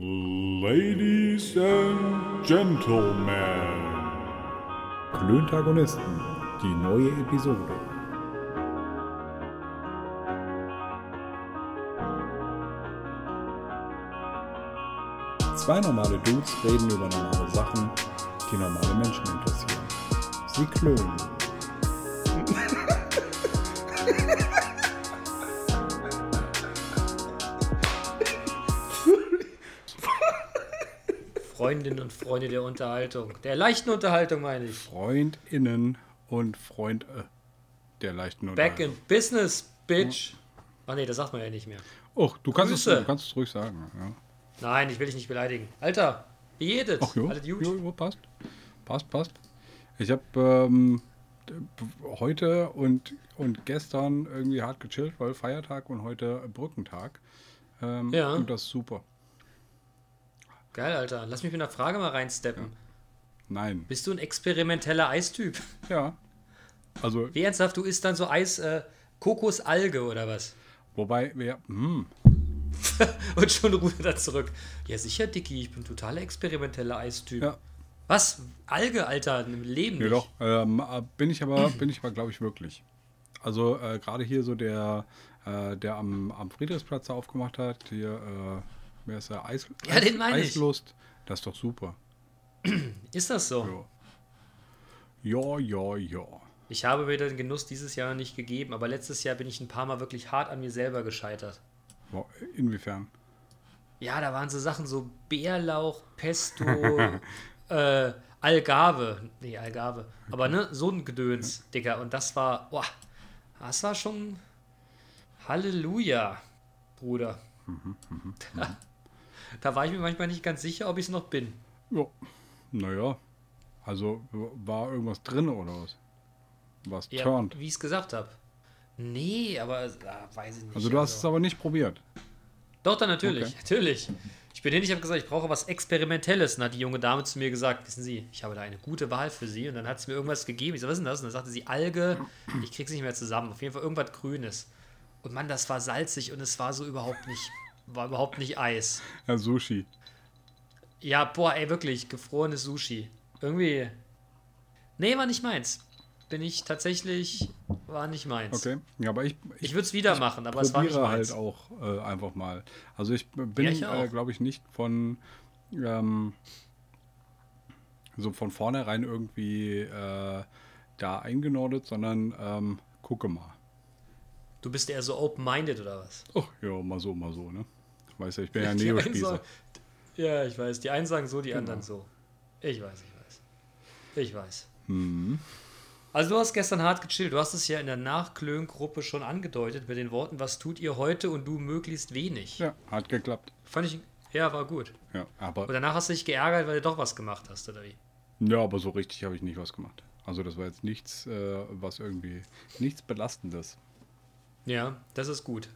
Ladies and Gentlemen. Klöntagonisten, die neue Episode. Zwei normale Dudes reden über normale Sachen, die normale Menschen interessieren. Sie klönen. Freundinnen und Freunde der Unterhaltung. Der leichten Unterhaltung meine ich. FreundInnen und Freund äh, der leichten Back Unterhaltung. in business, bitch. Ach nee, das sagt man ja nicht mehr. Oh, du kannst, es, du kannst es ruhig sagen. Ja. Nein, ich will dich nicht beleidigen. Alter, wie geht es? Ach jo, Alles gut? jo, passt. Passt, passt. Ich habe ähm, heute und, und gestern irgendwie hart gechillt, weil Feiertag und heute Brückentag. Ähm, Ja. Und das ist super. Geil, Alter. Lass mich mit einer Frage mal reinsteppen. Nein. Bist du ein experimenteller Eistyp? Ja. Also, Wie ernsthaft, du isst dann so Eis, äh, Kokosalge oder was? wobei wir. Hm, Und schon rudert er zurück. Ja, sicher, Dicky, ich bin totaler experimenteller Eistyp. ja. Was? Alge, Alter, im Leben Ja, doch. Ähm, äh, bin ich aber, bin ich aber, glaube ich, wirklich. Also, äh, gerade hier so der, äh, der am, am Friedrichsplatz aufgemacht hat, hier, äh, wer ist der? Eis, Ja, Eis, den meine ich. Eislust. Das ist doch super. Ist das so? Ja. Ja, ja, ja. Ich habe mir den Genuss dieses Jahr nicht gegeben, aber letztes Jahr bin ich ein paar Mal wirklich hart an mir selber gescheitert. Inwiefern? Ja, da waren so Sachen so Bärlauch, Pesto, äh, Algarve. Nee, Algarve. Aber ne, so ein Gedöns, Digga. Und das war, boah, das war schon Halleluja, Bruder. Da, da war ich mir manchmal nicht ganz sicher, ob ich es noch bin. Ja. Naja. Also, war irgendwas drin oder was? Was Ja, turned? wie ich es gesagt habe. Nee, aber ah, weiß ich nicht. Also, du hast es aber nicht probiert. Doch, dann natürlich, Okay. natürlich. Ich bin hin, ich habe gesagt, ich brauche was Experimentelles. Und dann hat die junge Dame zu mir gesagt, wissen Sie, ich habe da eine gute Wahl für Sie. Und dann hat sie mir irgendwas gegeben. Ich so, was ist denn das? Und dann sagte sie, Alge, ich krieg's nicht mehr zusammen. Auf jeden Fall irgendwas Grünes. Und Mann, das war salzig und es war so überhaupt nicht, war überhaupt nicht Eis. Ja, Sushi. Ja, boah, ey, wirklich, gefrorenes Sushi. Irgendwie, nee, war nicht meins. Bin ich tatsächlich, war nicht meins. Okay. Ja, aber ich, Ich würde es wieder machen, aber es war nicht probiere meins. halt auch äh, einfach mal. Also ich bin, Ja, ich äh, glaube ich, nicht von ähm, so von vornherein irgendwie äh, da eingenordet, sondern ähm, gucke mal. Du bist eher so open-minded oder was? Oh, ja, mal so, mal so, ne? Weißt ja, ich bin ja Neospießer. Ja, ich weiß. Die einen sagen so, die Genau. anderen so. Ich weiß, ich weiß. Ich weiß. Mhm. Also du hast gestern hart gechillt. Du hast es ja in der Nachklön-Gruppe schon angedeutet mit den Worten, was tut ihr heute und du möglichst wenig. Ja, hat geklappt. Fand ich, ja, war gut. Ja, aber, Und danach hast du dich geärgert, weil du doch was gemacht hast, oder wie? ja, aber so richtig habe ich nicht was gemacht. Also das war jetzt nichts, äh, was irgendwie, nichts Belastendes. Ja, das ist gut.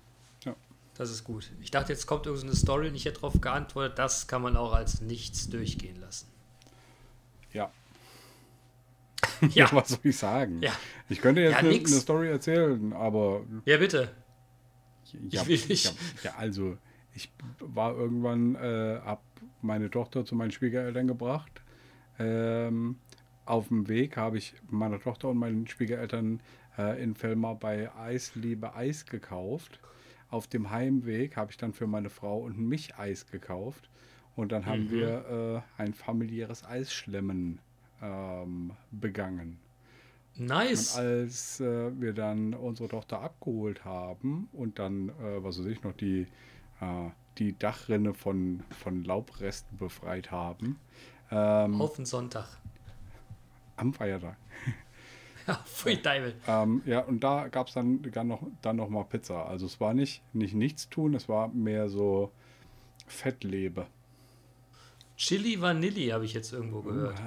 Das ist gut. Ich dachte, jetzt kommt irgendeine Story und ich hätte darauf geantwortet, das kann man auch als nichts durchgehen lassen. Ja. Ja. was soll ich sagen? Ja. Ich könnte jetzt Ja, eine, eine Story erzählen, aber Ja, bitte. ja, will nicht. Ja, ja, also ich war irgendwann, äh, hab meine Tochter zu meinen Schwiegereltern gebracht. Ähm, auf dem Weg habe ich meiner Tochter und meinen Schwiegereltern äh, in Fellmar bei Eisliebe Eis gekauft. Auf dem Heimweg habe ich dann für meine Frau und mich Eis gekauft. Und dann haben Mhm. wir äh, ein familiäres Eisschlemmen ähm, begangen. Nice. Und als äh, wir dann unsere Tochter abgeholt haben und dann, äh, was weiß ich, noch die, äh, die Dachrinne von, von Laubresten befreit haben, ähm, Auf den Sonntag. am Feiertag. Ja, pfui Deibel. Ähm, ja, und da gab es dann, dann, noch, dann noch mal Pizza. Also es war nicht, nicht nichts tun, es war mehr so Fettlebe. Chili Vanilli habe ich jetzt irgendwo gehört.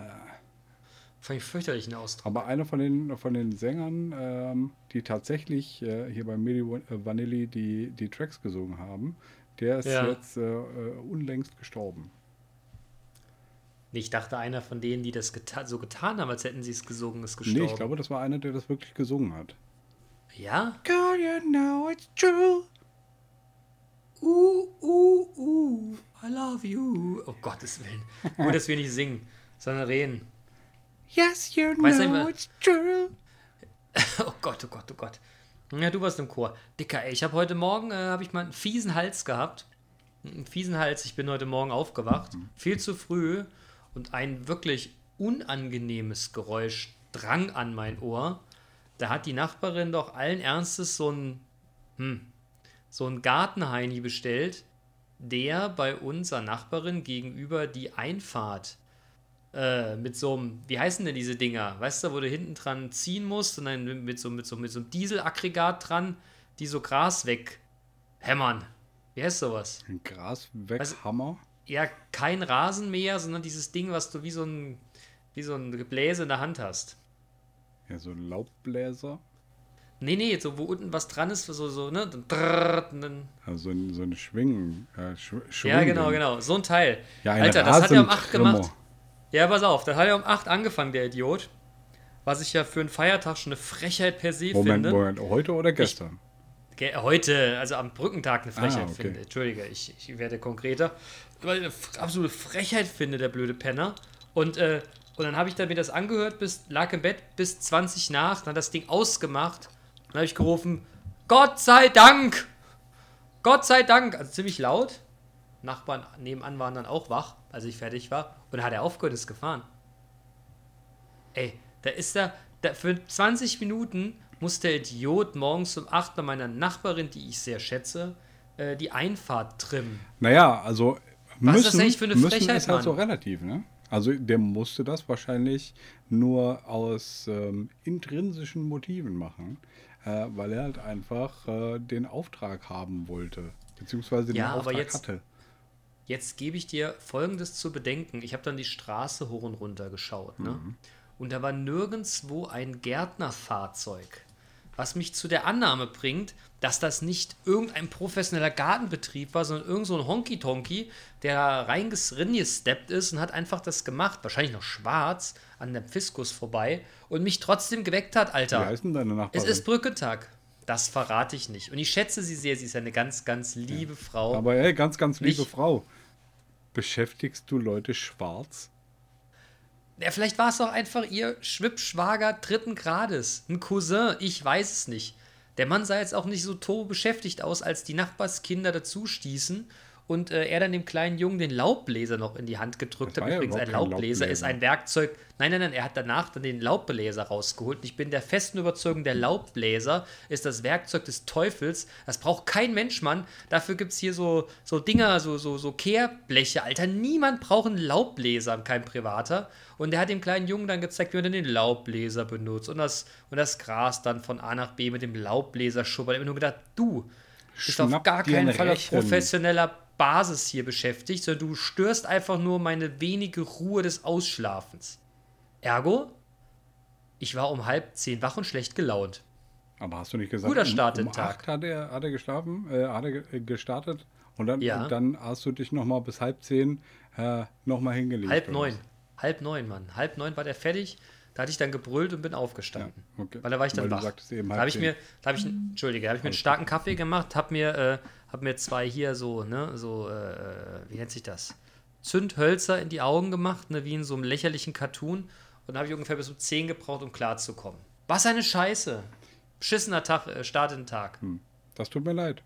Fand ich fürchterlich einen Ausdruck. Aber einer von den, von den Sängern, ähm, die tatsächlich äh, hier bei Milli Vanilli die, die Tracks gesungen haben, der ist Ja. jetzt äh, äh, unlängst gestorben. Nee, Ich dachte, einer von denen, die das geta so getan haben, als hätten sie es gesungen, ist gestorben. Nee, ich glaube, das war einer, der das wirklich gesungen hat. Ja? Girl, you know it's true. Uh, uh, uh, I love you. Oh Gottes Willen. Nur, dass wir nicht singen, sondern reden. Yes, you Weiß nicht mehr. it's true. Oh Gott, oh Gott, oh Gott. Ja, du warst im Chor. Dicker, ey, ich habe heute Morgen, äh, habe ich mal einen fiesen Hals gehabt. Einen fiesen Hals. Ich bin heute Morgen aufgewacht. Viel zu früh. Und ein wirklich unangenehmes Geräusch drang an mein Ohr. Da hat die Nachbarin doch allen Ernstes so ein, hm, so ein Gartenheini bestellt, der bei unserer Nachbarin gegenüber die Einfahrt äh, mit so einem, wie heißen denn diese Dinger? Weißt du, wo du hinten dran ziehen musst und dann mit so, mit so, mit so einem Dieselaggregat dran, die so Gras weghämmern. Wie heißt sowas? Ein Grasweghammer. Ja, kein Rasenmäher, sondern dieses Ding, was du wie so ein, wie so ein Gebläse in der Hand hast. Ja, so ein Laubbläser. Nee, nee, so wo unten was dran ist, so, so, ne? Dann Also so ein, Schwingen. Äh, Sch Ja, Schwingen- genau, genau. So ein Teil. Ja, Alter, das hat er um 8 Rasentrimmer. gemacht. Ja, pass auf, das hat er um 8 angefangen, der Idiot. Was ich ja für einen Feiertag schon eine Frechheit per se Moment, finde. Moment, heute oder gestern? Heute, also am Brückentag eine Frechheit Ah, okay. finde. Entschuldige, ich, ich werde konkreter. Weil eine absolute Frechheit finde, der blöde Penner. Und, äh, und dann habe ich dann mir das angehört, bis, lag im Bett bis 20 nach, dann hat das Ding ausgemacht. Dann habe ich gerufen, Gott sei Dank! Gott sei Dank! Also ziemlich laut. Nachbarn nebenan waren dann auch wach, als ich fertig war. Und dann hat er aufgehört, ist gefahren. Ey, da ist er, da, für 20 Minuten muss der Idiot morgens um 8 bei meiner Nachbarin, die ich sehr schätze, äh, die Einfahrt trimmen. Naja, also Was ist müssen, das eigentlich für eine müssen Frechheit, ist halt so Mann? relativ, ne? Also der musste das wahrscheinlich nur aus ähm, intrinsischen Motiven machen, äh, weil er halt einfach äh, den Auftrag haben wollte, beziehungsweise den Ja, aber Auftrag jetzt- hatte. Jetzt gebe ich dir Folgendes zu bedenken. Ich habe dann die Straße hoch und runter geschaut. Ne? Und da war nirgendwo ein Gärtnerfahrzeug. Was mich zu der Annahme bringt, dass das nicht irgendein professioneller Gartenbetrieb war, sondern irgend so ein Honky-Tonky, der reingesteppt ist und hat einfach das gemacht, wahrscheinlich noch schwarz, an der Fiskus vorbei und mich trotzdem geweckt hat, Wie Alter. heißt denn deine Nachbarin? Es ist Brückentag. Das verrate ich nicht. Und ich schätze sie sehr. Sie ist eine ganz, ganz liebe Frau. Aber ey, ganz, ganz liebe Nicht- Frau, beschäftigst du Leute schwarz? Ja, vielleicht war es auch einfach ihr Schwippschwager dritten Grades. Ein Cousin, ich weiß es nicht. Der Mann sah jetzt auch nicht so turbo beschäftigt aus, als die Nachbarskinder dazu stießen und äh, er dann dem kleinen Jungen den Laubbläser noch in die Hand gedrückt hat. war ja Übrigens, ein kein Laubbläser ist Laubbläser. ein Werkzeug. Nein, nein, nein, er hat danach dann den Laubbläser rausgeholt. Und ich bin der festen Überzeugung, der Laubbläser ist das Werkzeug des Teufels. Das braucht kein Mensch, Mann. Dafür gibt es hier so, so Dinger, so, so, so Kehrbleche. Alter, niemand braucht einen Laubbläser, kein Privater. Und der hat dem kleinen Jungen dann gezeigt, wie man den Laubbläser benutzt. Und das, und das Gras dann von A nach B mit dem Laubbläser schubbert. Ich habe nur gedacht, du bist auf Schnapp gar dir keinen ein Fall auf Rechen. professioneller Basis hier beschäftigt, sondern du störst einfach nur meine wenige Ruhe des Ausschlafens. Ergo, ich war um halb zehn wach und schlecht gelaunt. Aber hast du nicht gesagt, Guter Start um, um Tag. acht hat er, hat er geschlafen, äh, hat er äh, gestartet und dann, Ja. und dann hast du dich nochmal bis halb zehn äh, nochmal hingelegt. Halb neun. was? Halb neun, Mann. Halb neun war der fertig. Da hatte ich dann gebrüllt und bin aufgestanden. Ja, okay. Weil da war ich dann Weil wach. sagtest da habe ich mir, da habe ich, Entschuldige, da habe ich mir einen starken Kaffee gemacht, habe mir, äh, hab mir zwei hier so, ne, so, äh, wie nennt sich das? Zündhölzer in die Augen gemacht, ne, wie in so einem lächerlichen Cartoon. Und dann habe ich ungefähr bis um 10 gebraucht, um klarzukommen. Was eine Scheiße. Beschissener Tag, äh, Start in den Tag. Das tut mir leid.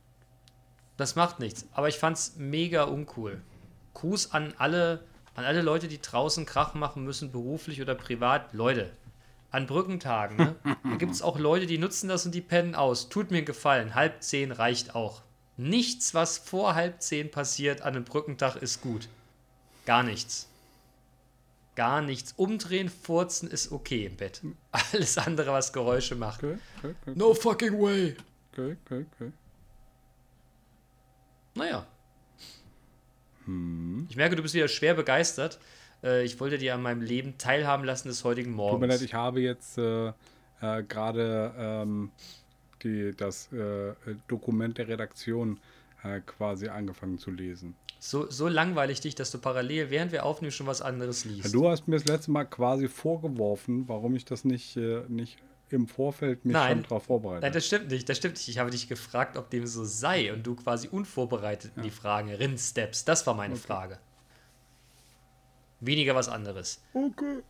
Das macht nichts. Aber ich fand's mega uncool. Gruß an alle, an alle Leute, die draußen Krach machen müssen, beruflich oder privat. Leute, an Brückentagen, ne? da gibt es auch Leute, die nutzen das und die pennen aus. Tut mir einen Gefallen. Halb zehn reicht auch. Nichts, was vor halb zehn passiert an einem Brückentag, ist gut. Gar nichts. Gar nichts. Umdrehen, furzen ist okay im Bett. Alles andere, was Geräusche macht. Okay, okay, okay, No fucking way. okay, okay, okay. Naja. Ich merke, du bist wieder schwer begeistert. Äh, Ich wollte dir an meinem Leben teilhaben lassen des heutigen Morgens. Tut mir leid, ich habe jetzt äh, äh, gerade ähm, die, das äh, Dokument der Redaktion äh, quasi angefangen zu lesen. so, so langweilig dich, dass du parallel, während wir aufnehmen, schon was anderes liest. Du hast mir das letzte Mal quasi vorgeworfen, warum ich das nicht, äh, nicht im Vorfeld mich Nein. schon darauf vorbereitet. Nein, das stimmt nicht. Das stimmt nicht. Ich habe dich gefragt, ob dem so sei und du quasi unvorbereitet in die Fragen rinsteppst. Das war meine Frage. Weniger was anderes. okay.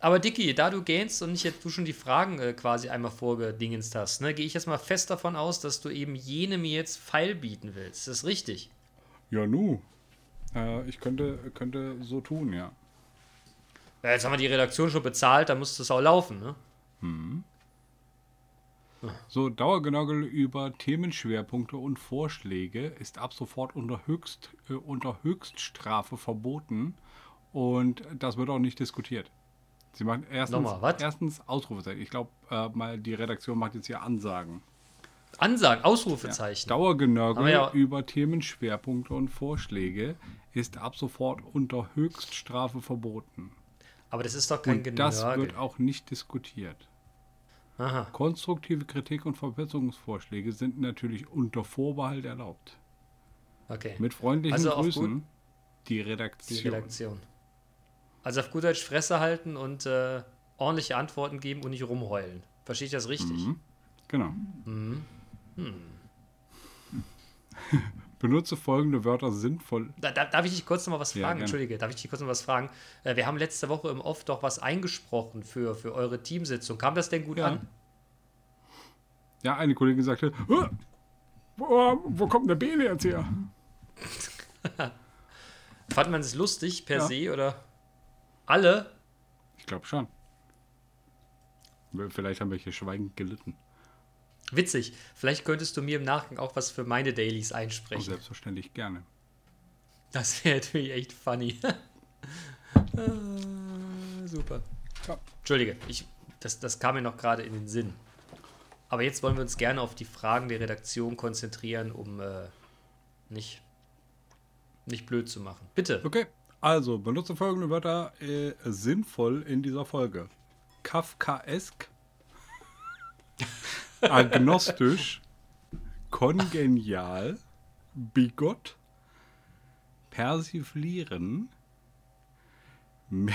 Aber Dicky, da du gähnst und nicht jetzt du schon die Fragen äh, quasi einmal vorgedingenst hast, ne, gehe ich jetzt mal fest davon aus, dass du eben jene mir jetzt Pfeil bieten willst. Ist das richtig? Ja, nu. Äh, ich könnte, könnte so tun, ja. Ja, jetzt haben wir die Redaktion schon bezahlt, da muss das auch laufen, ne? So, Dauergenörgel über Themenschwerpunkte und Vorschläge ist ab sofort unter, Höchst, äh, unter Höchststrafe verboten und das wird auch nicht diskutiert. Sie machen erstens, Nochmal, erstens Ausrufezeichen. Ich glaube, äh, mal die Redaktion macht jetzt hier Ansagen. Ansagen, Ausrufezeichen. Dauergenörgel Aber ja- über Themenschwerpunkte und Vorschläge ist ab sofort unter Höchststrafe verboten. Aber das ist doch kein Und das wird auch nicht diskutiert. Aha. Konstruktive Kritik und Verbesserungsvorschläge sind natürlich unter Vorbehalt erlaubt. Okay. Mit freundlichen Also Grüßen, die Die Redaktion. Redaktion. Also auf gut Deutsch Fresse halten und äh, ordentliche Antworten geben und nicht rumheulen. Verstehe ich das richtig? Genau. Mhm. Benutze folgende Wörter sinnvoll. Da, da, darf ich dich kurz noch mal was Ja, fragen? gerne. Entschuldige, darf ich dich kurz noch was fragen? Äh, wir haben letzte Woche im Off doch was eingesprochen für, für eure Teamsitzung. Kam das denn gut Ja. an? Ja, eine Kollegin sagte, "Hä? wo, wo kommt der Bene jetzt her? Fand man es lustig per Ja. se oder alle? Ich glaube schon. Vielleicht haben wir hier schweigend gelitten. Witzig. Vielleicht könntest du mir im Nachgang auch was für meine Dailies einsprechen. selbstverständlich gerne. Das wäre natürlich echt funny. Ah, Super. Ja. Entschuldige, ich, das, das kam mir noch gerade in den Sinn. Aber jetzt wollen wir uns gerne auf die Fragen der Redaktion konzentrieren, um äh, nicht, nicht blöd zu machen. Bitte. Okay, also benutze folgende Wörter äh, sinnvoll in dieser Folge. Kafkaesk, agnostisch, kongenial, bigott, persiflieren, me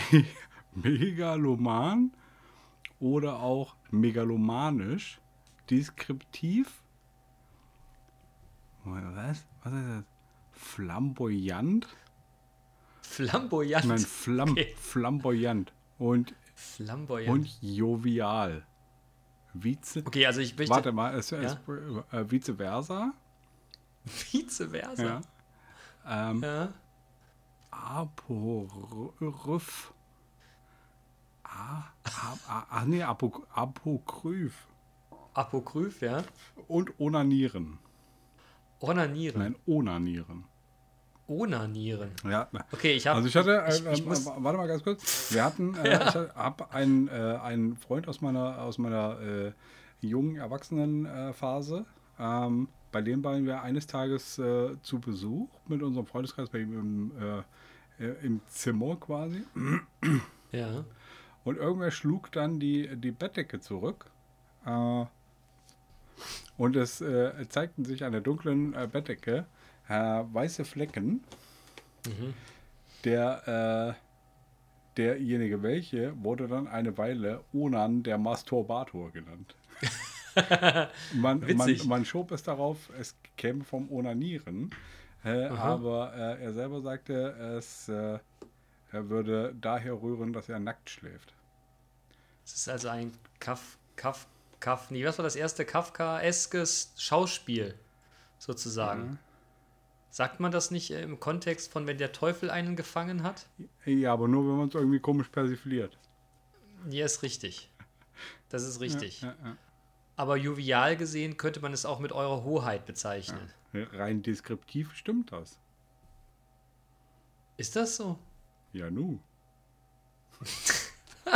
megaloman oder auch megalomanisch, deskriptiv, was? Was ist das? Flamboyant? Flamboyant. Nein, flam Okay. flamboyant und, Flamboyant. und jovial. Vice, okay, also ich möchte warte mal, es, es, äh, vice versa. vice versa. Ja. Ähm, Ja. Aporyph. Ah, ah, ah, nee, Apo, Apokryph. Apokryph, ja. Und Onanieren. Onanieren. Nein, Onanieren. Onanieren. Ja, Okay, ich habe. Also ich hatte, ich, äh, ich äh, muss, warte mal ganz kurz. Wir hatten, äh, ich habe einen, äh, einen Freund aus meiner, aus meiner äh, jungen Erwachsenenphase, ähm, bei dem waren wir eines Tages äh, zu Besuch mit unserem Freundeskreis bei ihm im, äh, äh, im Zimmer quasi. ja. Und irgendwer schlug dann die, die Bettdecke zurück. Äh, und es äh, zeigten sich an der dunklen äh, Bettdecke äh, weiße Flecken. Der, äh, derjenige welche wurde dann eine Weile Onan der Masturbator genannt. man, man, man schob es darauf, es käme vom Onanieren. Äh, aber äh, er selber sagte, es äh, er würde daher rühren, dass er nackt schläft. Es ist also ein Kaf, Kaf, Kaf, nee, was war das erste Kafkaeskes Schauspiel, sozusagen. Sagt man das nicht äh, im Kontext von, wenn der Teufel einen gefangen hat? Ja, aber nur, wenn man es irgendwie komisch persifliert. Ja, ist richtig. Das ist richtig. Ja, ja. Aber jovial gesehen könnte man es auch mit eurer Hoheit bezeichnen. Rein deskriptiv stimmt das. Ist das so? Ja, nu.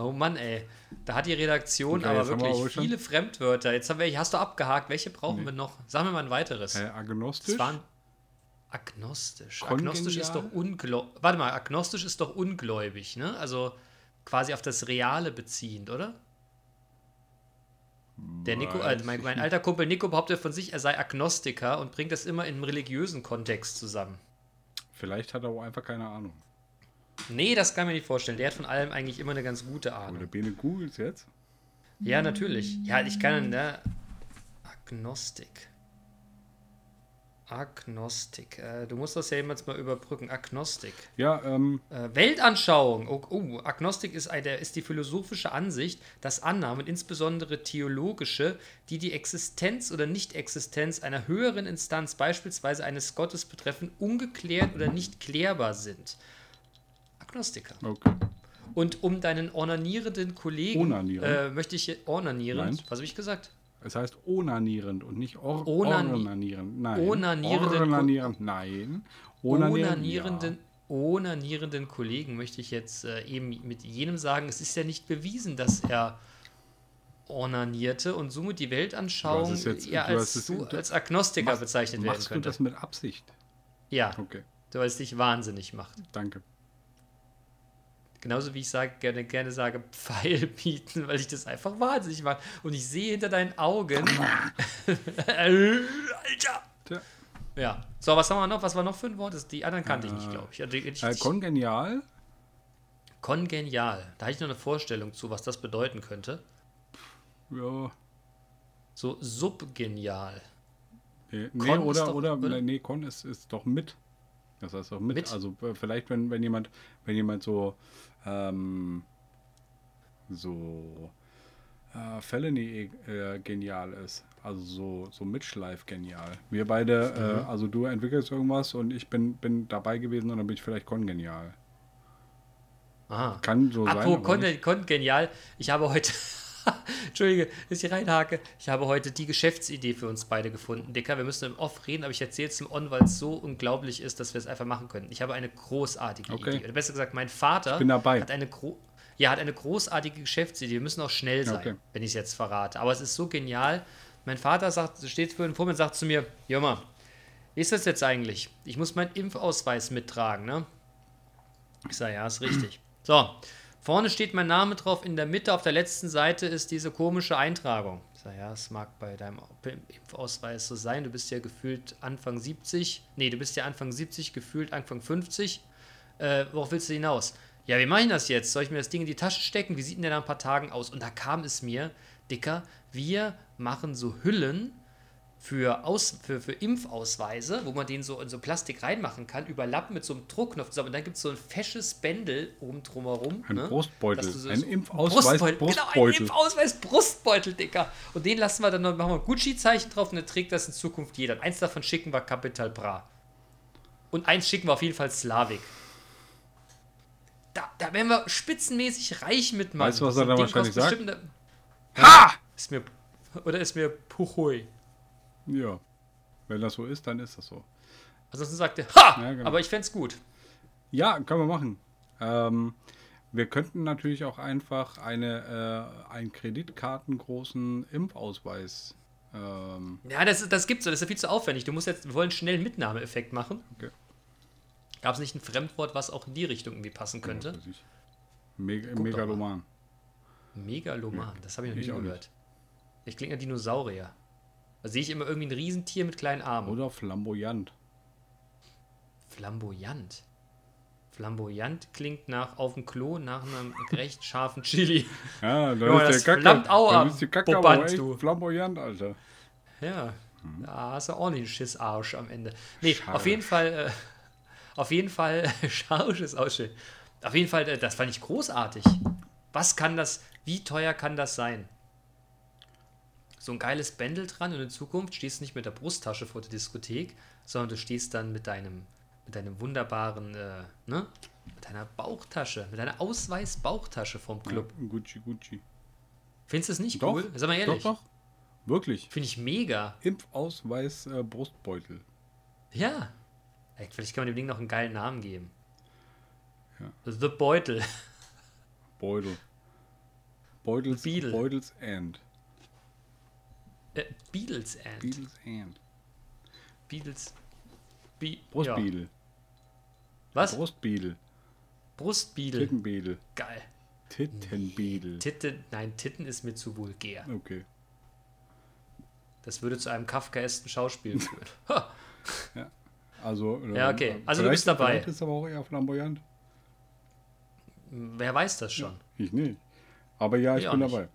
Oh Mann, ey. Da hat die Redaktion Okay, aber wir wirklich schon- viele Fremdwörter. Jetzt haben wir, hast du abgehakt. Welche brauchen Nee. wir noch? Sagen wir mal ein weiteres. Äh, agnostisch? Agnostisch. Kongenial? Agnostisch ist doch ungläubig. Warte mal, agnostisch ist doch ungläubig, ne? Also quasi auf das Reale beziehend, oder? Der Nico, äh, mein, mein alter Kumpel Nico behauptet von sich, er sei Agnostiker und bringt das immer in einem religiösen Kontext zusammen. Vielleicht hat er auch einfach keine Ahnung. Nee, das kann ich mir nicht vorstellen. Der hat von allem eigentlich immer eine ganz gute Ahnung. Bene googelt jetzt. Ja, natürlich. Ja, ich kann, ne? Agnostik. Agnostik. Äh, du musst das ja jemals mal überbrücken. Agnostik. Ja, ähm, Äh, Weltanschauung. Oh, oh, Agnostik ist, eine, ist die philosophische Ansicht, dass Annahmen, insbesondere theologische, die die Existenz oder Nicht-Existenz einer höheren Instanz, beispielsweise eines Gottes betreffen, ungeklärt oder nicht klärbar sind. Agnostiker. okay. Und um deinen ornanierenden Kollegen äh, möchte ich ornanierend. Nein. Was habe ich gesagt? Es heißt onanierend und nicht or Onani- ornanierend. Nein. Onanierenden- Onanierend. Nein. Onanierend, onanierenden, onanierenden Kollegen möchte ich jetzt äh, eben mit jenem sagen, es ist ja nicht bewiesen, dass er ornanierte und somit die Weltanschauung jetzt- eher als, es- du, als Agnostiker Machst- bezeichnet werden Machst du könnte. das mit Absicht? Ja, Okay, weil es dich wahnsinnig macht. danke. Genauso wie ich sage, gerne, gerne sage, Pfeil bieten, weil ich das einfach wahnsinnig mache. Und ich sehe hinter deinen Augen. Alter! Tja. Ja. So, was haben wir noch? Was war noch für ein Wort? Das- Die anderen kannte ich nicht, Äh, glaube ich. Also, ich, Äh, kongenial? Kongenial. Da habe ich noch eine Vorstellung zu, was das bedeuten könnte. Ja. So subgenial. Nee, nee Kon ist oder, doch- oder, oder? nee, Con ist, ist doch mit. Das heißt doch mit. Mit? Also äh, vielleicht, wenn, wenn jemand, wenn jemand so, ähm, so äh, Felony äh, genial ist. Also so, so Mitschleif genial. Wir beide, Mhm. äh, also du entwickelst irgendwas und ich bin, bin dabei gewesen und dann bin ich vielleicht kongenial. Aha. Kann so sein. Apropos kon nicht. kongenial. Ich habe heute. Entschuldige, dass ich reinhake. Ich habe heute die Geschäftsidee für uns beide gefunden. Dicker, wir müssen im Off reden, aber ich erzähle es im On, weil es so unglaublich ist, dass wir es einfach machen können. Ich habe eine großartige Okay. Idee. Oder besser gesagt, mein Vater hat eine gro ja, hat eine großartige Geschäftsidee. Wir müssen auch schnell sein, Okay. wenn ich es jetzt verrate. Aber es ist so genial. Mein Vater sagt, steht vor vor mir und sagt zu mir, Joma, wie ist das jetzt eigentlich? Ich muss meinen Impfausweis mittragen, ne? Ich sage, ja, ist richtig. So, vorne steht mein Name drauf, in der Mitte auf der letzten Seite ist diese komische Eintragung. Ich sage, ja, es mag bei deinem Impfausweis so sein. Du bist ja gefühlt Anfang 70. Nee, du bist ja Anfang 70, gefühlt Anfang 50. Äh, worauf willst du hinaus? Ja, wie mache ich das jetzt? Soll ich mir das Ding in die Tasche stecken? Wie sieht denn der nach ein paar Tagen aus? Und da kam es mir, Dicker, wir machen so Hüllen für, Aus, für, für Impfausweise, wo man den so in so Plastik reinmachen kann, überlappen mit so einem Druckknopf zusammen. Und dann gibt es so ein fesches Bändel oben drumherum. Ein ne? Brustbeutel. So- ein so- Impfausweis Brustbeutel. Brustbeutel. Genau, ein Impfausweis Brustbeutel, Dicker. Und den lassen wir dann noch, machen wir ein Gucci-Zeichen drauf und dann trägt das in Zukunft jeder. Und eins davon schicken wir Capital Bra. Und eins schicken wir auf jeden Fall Slavik. Da, da werden wir spitzenmäßig reich mit, Mann. Weißt du, was er Ding wahrscheinlich sagt? eine- Ha! Ist mir, oder ist mir Puchui. Ja. Wenn das so ist, dann ist das so. Ansonsten sagt er, ha! Ja, genau. Aber ich fände es gut. Ja, können wir machen. Ähm, wir könnten natürlich auch einfach eine, äh, einen kreditkartengroßen Impfausweis. Ähm, Ja, das, das gibt's so, das ist ja viel zu aufwendig. Du musst jetzt, wir wollen schnell einen Mitnahmeeffekt machen. Okay. Gab es nicht ein Fremdwort, was auch in die Richtung irgendwie passen könnte? ich. Meg Megaloman. Megaloman, das habe ich noch Ich nie auch nicht. gehört. Ich klinge ein Dinosaurier. Da sehe ich immer irgendwie ein Riesentier mit kleinen Armen. Oder flamboyant. Flamboyant. Flamboyant klingt nach auf dem Klo nach einem recht scharfen Chili. Ja, da ist der Kacke. flammt auch da ist die Kacke aber echt du. flamboyant, Alter. Ja, da hast du auch nicht einen Schissarsch am Ende. Nee, Schade. auf jeden Fall, äh, auf jeden Fall, Scharsch ist auch schön. Auf jeden Fall, äh, das fand ich großartig. Was kann das, wie teuer kann das sein? So ein geiles Bändel dran und in Zukunft stehst du nicht mit der Brusttasche vor der Diskothek, sondern du stehst dann mit deinem, mit deinem wunderbaren, äh, ne? Mit deiner Bauchtasche, mit deiner Ausweis-Bauchtasche vom Club. Ja, Gucci, Gucci. Findest du es nicht Doch, cool? Sag mal ehrlich. Doch, doch. Wirklich. Finde ich mega. Impfausweis äh. Ja. Ey, Vielleicht kann man dem Ding noch einen geilen Namen geben. Ja. The Beutel. Beutel. Beutels, Beetle. Beutels End. Äh, Beatles and. Beatles End. Beatles. Be Ja. Brustbeedel. Was? Brustbeedel. Brustbeadle. Tittenbeedel. Geil. Tittenbeedel. Titten, nein, Titten ist mir zu vulgär. Okay. Das würde zu einem kafkaesken Schauspiel führen. Ha, Also, Ja, ähm, okay. äh, Also du bist dabei. Vielleicht ist aber auch eher flamboyant. Wer weiß das schon? Ich nicht. Aber ja, ich Ich bin dabei.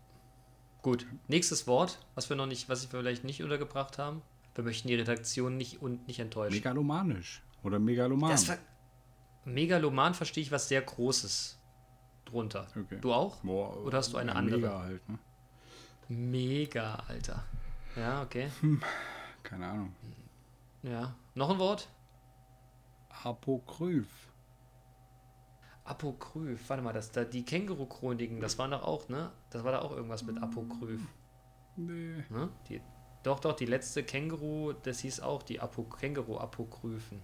Gut. Nächstes Wort, was wir noch nicht, was wir vielleicht nicht untergebracht haben. Wir möchten die Redaktion nicht und nicht enttäuschen. Megalomanisch. Oder Megaloman. Das ver Megaloman verstehe ich was sehr Großes drunter. Okay. Du auch? Boah, Oder hast du eine ja, andere? Mega halt, ne? Mega, Alter. Ja, okay. Keine Ahnung. Ja. Noch ein Wort? Apokryph. Apokryph. Warte mal, das da die Känguru-Chroniken, das war doch auch, ne? Das war da auch irgendwas mit Apokryph. Nee. Ne? Die, doch, doch, die letzte Känguru, das hieß auch die Apo Känguru-Apokryphen.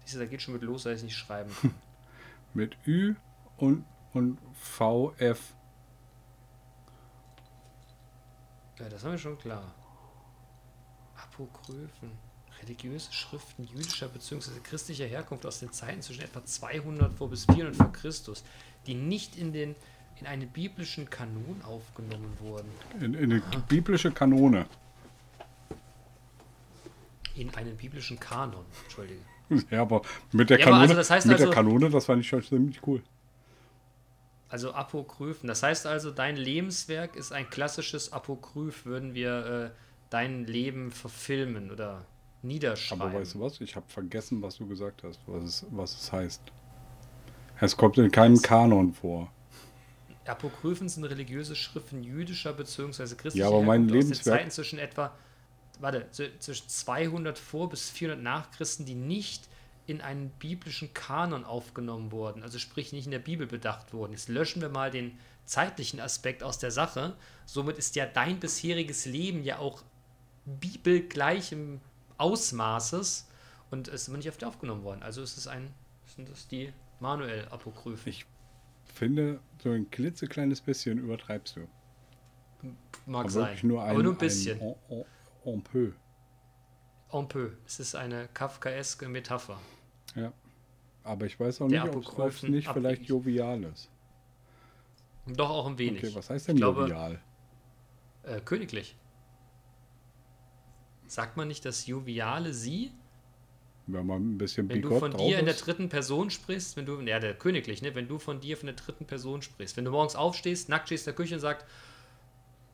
Siehst du, da geht schon mit los, dass ich es nicht schreiben kann. Mit Ü und, und VF. ja, das haben wir schon klar. Apokryphen. Religiöse Schriften jüdischer bzw. christlicher Herkunft aus den Zeiten zwischen etwa 200 vor bis 400 vor Christus, die nicht in den in einen biblischen Kanon aufgenommen wurden. In, in eine biblische Kanone. In einen biblischen Kanon, entschuldige. Ja, aber mit der Ja, Kanone, also das heißt mit also- der Kanone, das fand ich schon ziemlich cool. Also Apokryphen. Das heißt also, dein Lebenswerk ist ein klassisches Apokryph, würden wir äh, dein Leben verfilmen oder niederschreiben. Aber weißt du was? Ich habe vergessen, was du gesagt hast, was es, was es heißt. Es kommt in keinem Kanon vor. Apokryphen sind religiöse Schriften jüdischer bzw. christlicher Ja, aber mein Herkunft aus den Lebenswerk- Zeiten zwischen etwa, warte, zwischen 200 vor bis 400 nach Christen, die nicht in einen biblischen Kanon aufgenommen wurden, also sprich nicht in der Bibel bedacht wurden. Jetzt löschen wir mal den zeitlichen Aspekt aus der Sache. Somit ist ja dein bisheriges Leben ja auch bibelgleichem Ausmaßes und es ist immer nicht auf aufgenommen worden. Also ist es ein, sind das die Manuel-Apokryphen. Ich finde, so ein klitzekleines bisschen übertreibst du. Mag Aber sein. nur ein, aber nur ein bisschen. Ein, en, en, en peu. Un peu. Es ist eine kafkaeske Metapher. Ja. Aber ich weiß auch Der nicht, ob es nicht vielleicht jovial ist. Doch auch ein wenig. Okay, was heißt denn Ich glaube- jovial? Äh, königlich. Sagt man nicht das joviale Sie? Wenn man ein bisschen Wenn du von dir in der dritten Person sprichst, wenn du, ja, der königlich, ne? Wenn du von dir von der dritten Person sprichst. Wenn du morgens aufstehst, nackt stehst in der Küche und sagst,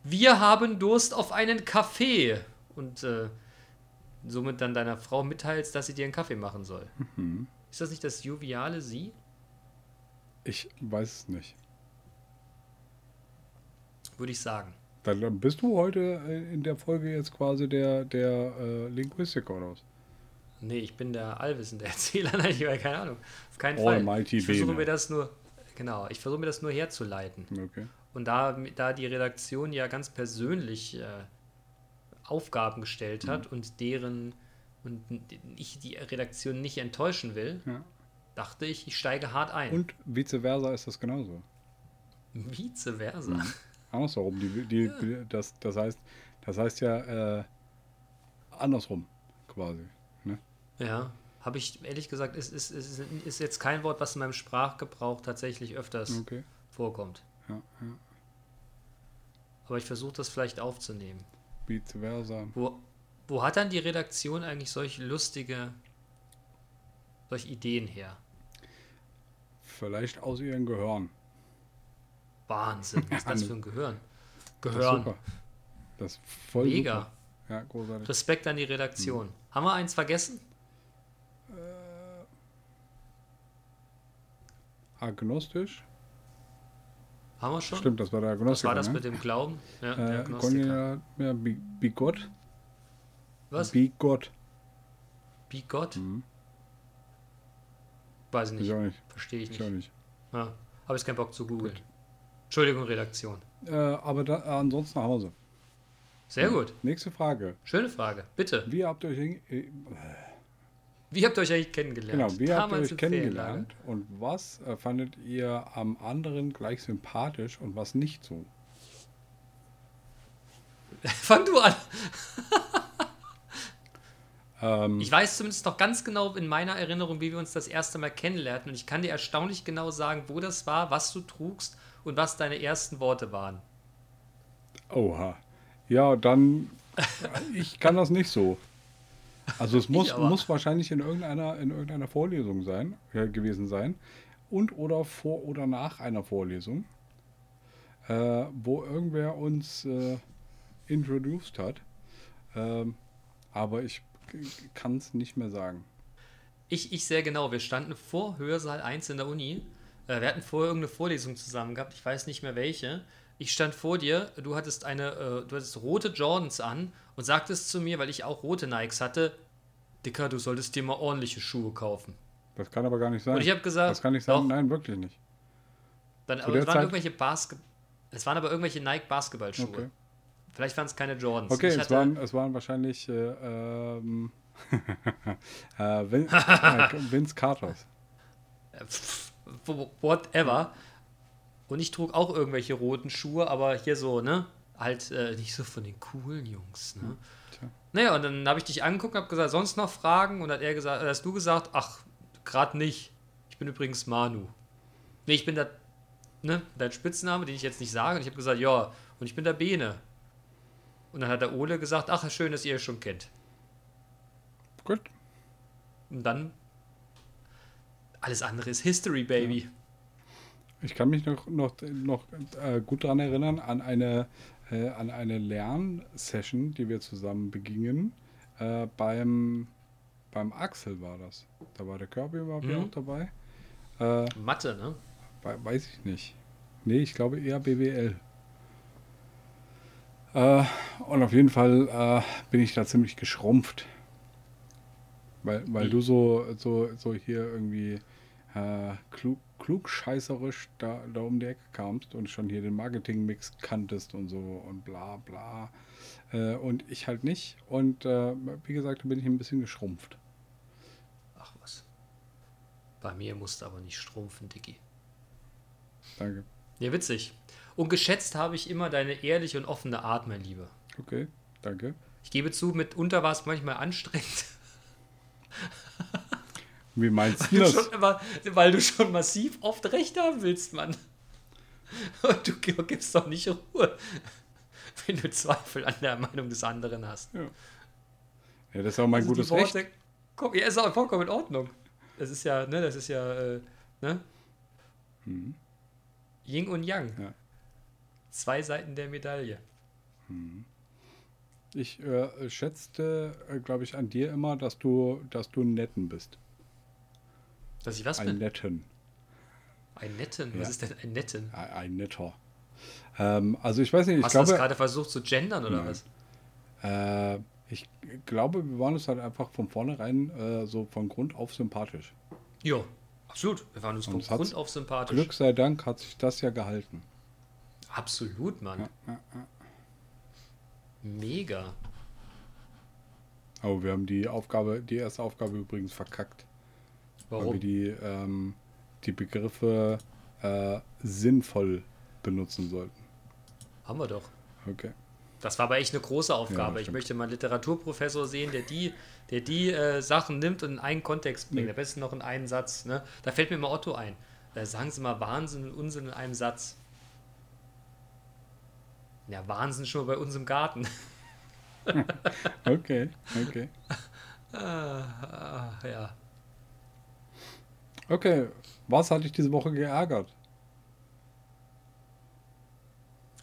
wir haben Durst auf einen Kaffee. Und äh, somit dann deiner Frau mitteilst, dass sie dir einen Kaffee machen soll. Mhm. Ist das nicht das joviale Sie? Ich weiß es nicht. Würde ich sagen. Dann bist du heute äh, in der Folge jetzt quasi der, der äh, Linguistiker oder was? Nee, ich bin der allwissende Erzähler, nein, ich habe keine Ahnung. Auf keinen Fall. Almighty Ich versuche mir das nur, genau, ich versuche mir das nur herzuleiten. Okay. Und da, da die Redaktion ja ganz persönlich äh, Aufgaben gestellt Mhm. hat und deren und ich die Redaktion nicht enttäuschen will, Ja. dachte ich, ich steige hart ein. Und vice versa ist das genauso. Vice versa. Mhm. Andersherum. Die, die, die, das, das, heißt, das heißt ja äh, andersrum quasi. Ne? Ja, habe ich ehrlich gesagt, ist, ist, ist, ist jetzt kein Wort, was in meinem Sprachgebrauch tatsächlich öfters Okay. vorkommt. Ja, ja. Aber ich versuche das vielleicht aufzunehmen. Vice versa. Wo, wo hat dann die Redaktion eigentlich solche lustige, solche Ideen her? Vielleicht aus ihren Gehörn. Wahnsinn, was ist das für ein Gehirn? Das ist Gehirn. Das ist voll Mega. super. Ja, großartig. Respekt an die Redaktion. Mhm. Haben wir eins vergessen? Agnostisch? Haben wir schon? Stimmt, das war der Was Agnostiker. war das ne? mit dem Glauben? Ja, der Äh, Agnostiker. Conja, ja, Bigott? Was? Bigott. Be Gott? Mhm. Weiß ich Ich nicht. auch nicht. Verstehe ich Ich auch nicht. nicht. Ja, Habe ich keinen Bock zu googeln. Entschuldigung, Redaktion. Äh, aber da, ansonsten nach Hause. Sehr gut. Nächste Frage. Schöne Frage. Bitte. Wie habt ihr euch, äh, Wie habt ihr euch eigentlich kennengelernt? genau, wie habt ihr Damals euch kennengelernt und was äh, fandet ihr am anderen gleich sympathisch und was nicht so? Fang du an. Ähm, Ich weiß zumindest noch ganz genau in meiner Erinnerung, wie wir uns das erste Mal kennenlernten. Und ich kann dir erstaunlich genau sagen, wo das war, was du trugst und was deine ersten Worte waren. oha. Ja, dann, ich kann das nicht so. Also es muss, muss wahrscheinlich in irgendeiner, in irgendeiner Vorlesung sein, äh, gewesen sein. Und oder vor oder nach einer Vorlesung. äh, wo irgendwer uns äh, introduced hat. Ähm, aber ich kann es nicht mehr sagen. Ich, ich sehr genau. Wir standen vor Hörsaal 1 in der Uni. Äh, wir hatten vorher irgendeine Vorlesung zusammen gehabt. Ich weiß nicht mehr welche. Ich stand vor dir. Du hattest eine, äh, du hattest rote Jordans an und sagtest zu mir, weil ich auch rote Nikes hatte, Dicker, du solltest dir mal ordentliche Schuhe kaufen. Das kann aber gar nicht sein. Und ich habe gesagt, das kann nicht sein. doch. Nein, wirklich nicht. Dann, aber es waren Zeit- irgendwelche Basketball. Es waren aber irgendwelche Nike Basketballschuhe. Okay. Vielleicht waren es keine Jordans. Okay, ich es waren, es waren wahrscheinlich äh, ähm, äh, Vin, äh, Vince Carters. Äh, whatever. Und ich trug auch irgendwelche roten Schuhe, aber hier so, ne? Halt äh, nicht so von den coolen Jungs, ne? Tja. Naja, und dann habe ich dich angeguckt, habe gesagt, sonst noch Fragen? Und hat er gesagt, hast du gesagt, ach, gerade nicht. Ich bin übrigens Manu. Nee, ich bin der, ne, dein Spitzname, den ich jetzt nicht sage. Und ich habe gesagt, ja, und ich bin der Bene. Und dann hat der Ole gesagt, ach, schön, dass ihr es schon kennt. Gut. Und dann, alles andere ist History, Baby. Ich kann mich noch, noch, noch äh, gut daran erinnern, an eine, äh, an eine Lernsession, die wir zusammen begingen. Äh, beim, beim Axel war das. Da war der Kirby war Mhm. auch dabei. Äh, Mathe, ne? We- Weiß ich nicht. Nee, ich glaube eher BWL. Äh, und auf jeden Fall bin ich da ziemlich geschrumpft. Weil, weil Wie? du so, so, so hier irgendwie äh, klug, klugscheißerisch da, da um die Ecke kamst und schon hier den Marketing-Mix kanntest und so und bla bla. Äh, und ich halt nicht. Und äh, wie gesagt, da bin ich ein bisschen geschrumpft. Ach was. Bei mir musste aber nicht strumpfen, Dicky. Danke. Ja, witzig. Und geschätzt habe ich immer deine ehrliche und offene Art, mein Lieber. Okay, danke. Ich gebe zu, mitunter war es manchmal anstrengend, Wie meinst weil du das? schon immer, weil du schon massiv oft recht haben willst, Mann. Und du gi- gibst doch nicht Ruhe, wenn du Zweifel an der Meinung des anderen hast. Ja, das ist auch mein Also gutes Recht. Worte- Guck, ja, ist auch vollkommen in Ordnung. Das ist ja, ne, das ist ja, äh, ne? Mhm. Yin und Yang. Ja. Zwei Seiten der Medaille. Ich äh, schätzte, äh, glaube ich, an dir immer, dass du, dass du ein Netten bist. Dass ich was Ein bin? Netten. Ein Netten? Was Ja. ist denn ein Netten? Ein, ein Netter. Ähm, also ich weiß nicht, ich Hast du das glaube, gerade versucht zu gendern oder Nein. was? äh, ich glaube, wir waren uns halt einfach von vornherein äh, so von Grund auf sympathisch. Ja, absolut. Wir waren uns von Grund auf sympathisch. Glück sei Dank hat sich das ja gehalten. Absolut, Mann. Ja, ja, ja. Mega. Aber wir haben die Aufgabe, die erste Aufgabe übrigens verkackt. Weil wir Warum? die, ähm, die Begriffe äh, sinnvoll benutzen sollten. Haben wir doch. Okay. Das war aber echt eine große Ja, Aufgabe. ich stimmt. möchte mal einen Literaturprofessor sehen, der die, der die äh, Sachen nimmt und in einen Kontext bringt. Ja. Am besten noch in einen Satz. Ne? Da fällt mir mal Otto ein. Da sagen sie mal Wahnsinn und Unsinn in einem Satz. Ja, Wahnsinn schon bei uns im Garten. Okay, okay. ah, ah, ja. Okay, was hat dich diese Woche geärgert?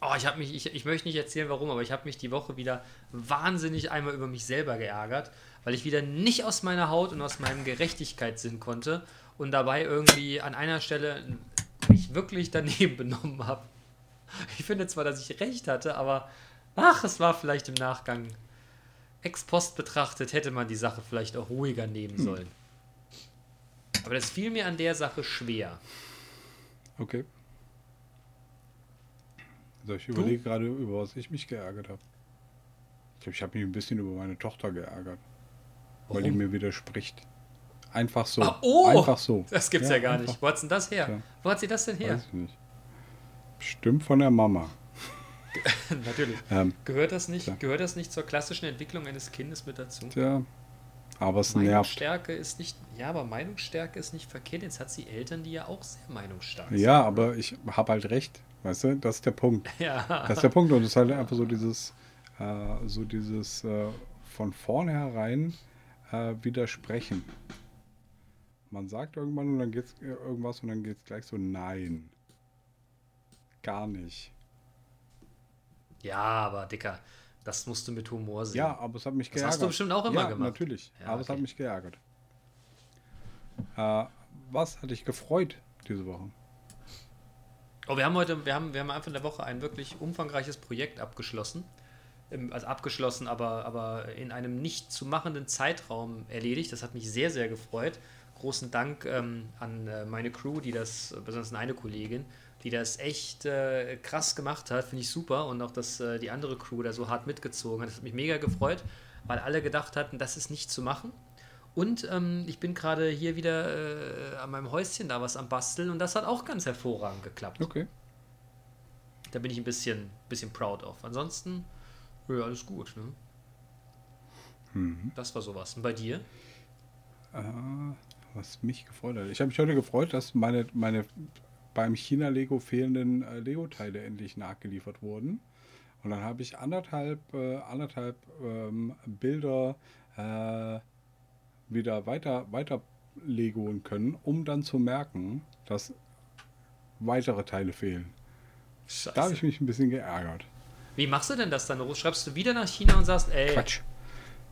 Oh, ich habe mich, ich, ich möchte nicht erzählen, warum, aber ich habe mich die Woche wieder wahnsinnig einmal über mich selber geärgert, weil ich wieder nicht aus meiner Haut und aus meinem Gerechtigkeitssinn konnte und dabei irgendwie an einer Stelle mich wirklich daneben benommen habe. Ich finde zwar, dass ich recht hatte, aber ach, es war vielleicht im Nachgang ex post betrachtet, hätte man die Sache vielleicht auch ruhiger nehmen sollen. Aber das fiel mir an der Sache schwer. Okay. Also ich überlege gerade, über was ich mich geärgert habe. Ich glaube, ich habe mich ein bisschen über meine Tochter geärgert. Weil die Warum? mir widerspricht. Einfach so. Ah, oh! Einfach so. Das gibt's ja, gar einfach. nicht. Wo hat denn das her? Ja. Wo hat sie das denn her? Weiß ich nicht. Bestimmt von der Mama. Natürlich. Ähm, Gehört das, nicht, gehört das nicht zur klassischen Entwicklung eines Kindes mit dazu? tja, aber es nervt. Meinungsstärke ist nicht, ja, aber Meinungsstärke ist nicht verkehrt. Jetzt hat sie Eltern, die ja auch sehr meinungsstark sind. Ja, aber ich habe halt recht. Weißt du, das ist der Punkt. Ja. Das ist der Punkt. Und es ist halt einfach so dieses, äh, so dieses äh, von vornherein äh, widersprechen. Man sagt irgendwann und dann geht's äh, irgendwas und dann geht es gleich so, nein. Gar nicht. Ja, aber Dicker, das musst du mit Humor sehen. Ja, aber es hat mich Das geärgert. hast du bestimmt auch immer ja, gemacht. natürlich. Ja, aber es hat okay. mich geärgert. Äh, was hat dich gefreut diese Woche? Oh, wir haben heute, wir haben, wir haben Anfang der Woche ein wirklich umfangreiches Projekt abgeschlossen. Im- Also abgeschlossen, aber, aber in einem nicht zu machenden Zeitraum erledigt. Das hat mich sehr, sehr gefreut. Großen Dank ähm, an äh, meine Crew, die das, besonders an eine Kollegin, die das echt äh, krass gemacht hat. Finde ich super. Und auch, dass äh, die andere Crew da so hart mitgezogen hat. Das hat mich mega gefreut, weil alle gedacht hatten, das ist nicht zu machen. Und ähm, ich bin gerade hier wieder äh, an meinem Häuschen da was am Basteln und das hat auch ganz hervorragend geklappt. Okay. Da bin ich ein bisschen, bisschen proud of. Ansonsten, ja, alles gut. Ne? Mhm. Das war sowas. Und bei dir? Äh, was mich gefreut hat. Ich habe mich heute gefreut, dass meine, meine beim China-Lego fehlenden äh, Lego-Teile endlich nachgeliefert wurden. Und dann habe ich anderthalb, äh, anderthalb ähm, Bilder äh, wieder weiter, weiter legoen können, um dann zu merken, dass weitere Teile fehlen. Da habe ich mich ein bisschen geärgert. Wie machst du denn das dann? Schreibst du wieder nach China und sagst, ey, Quatsch.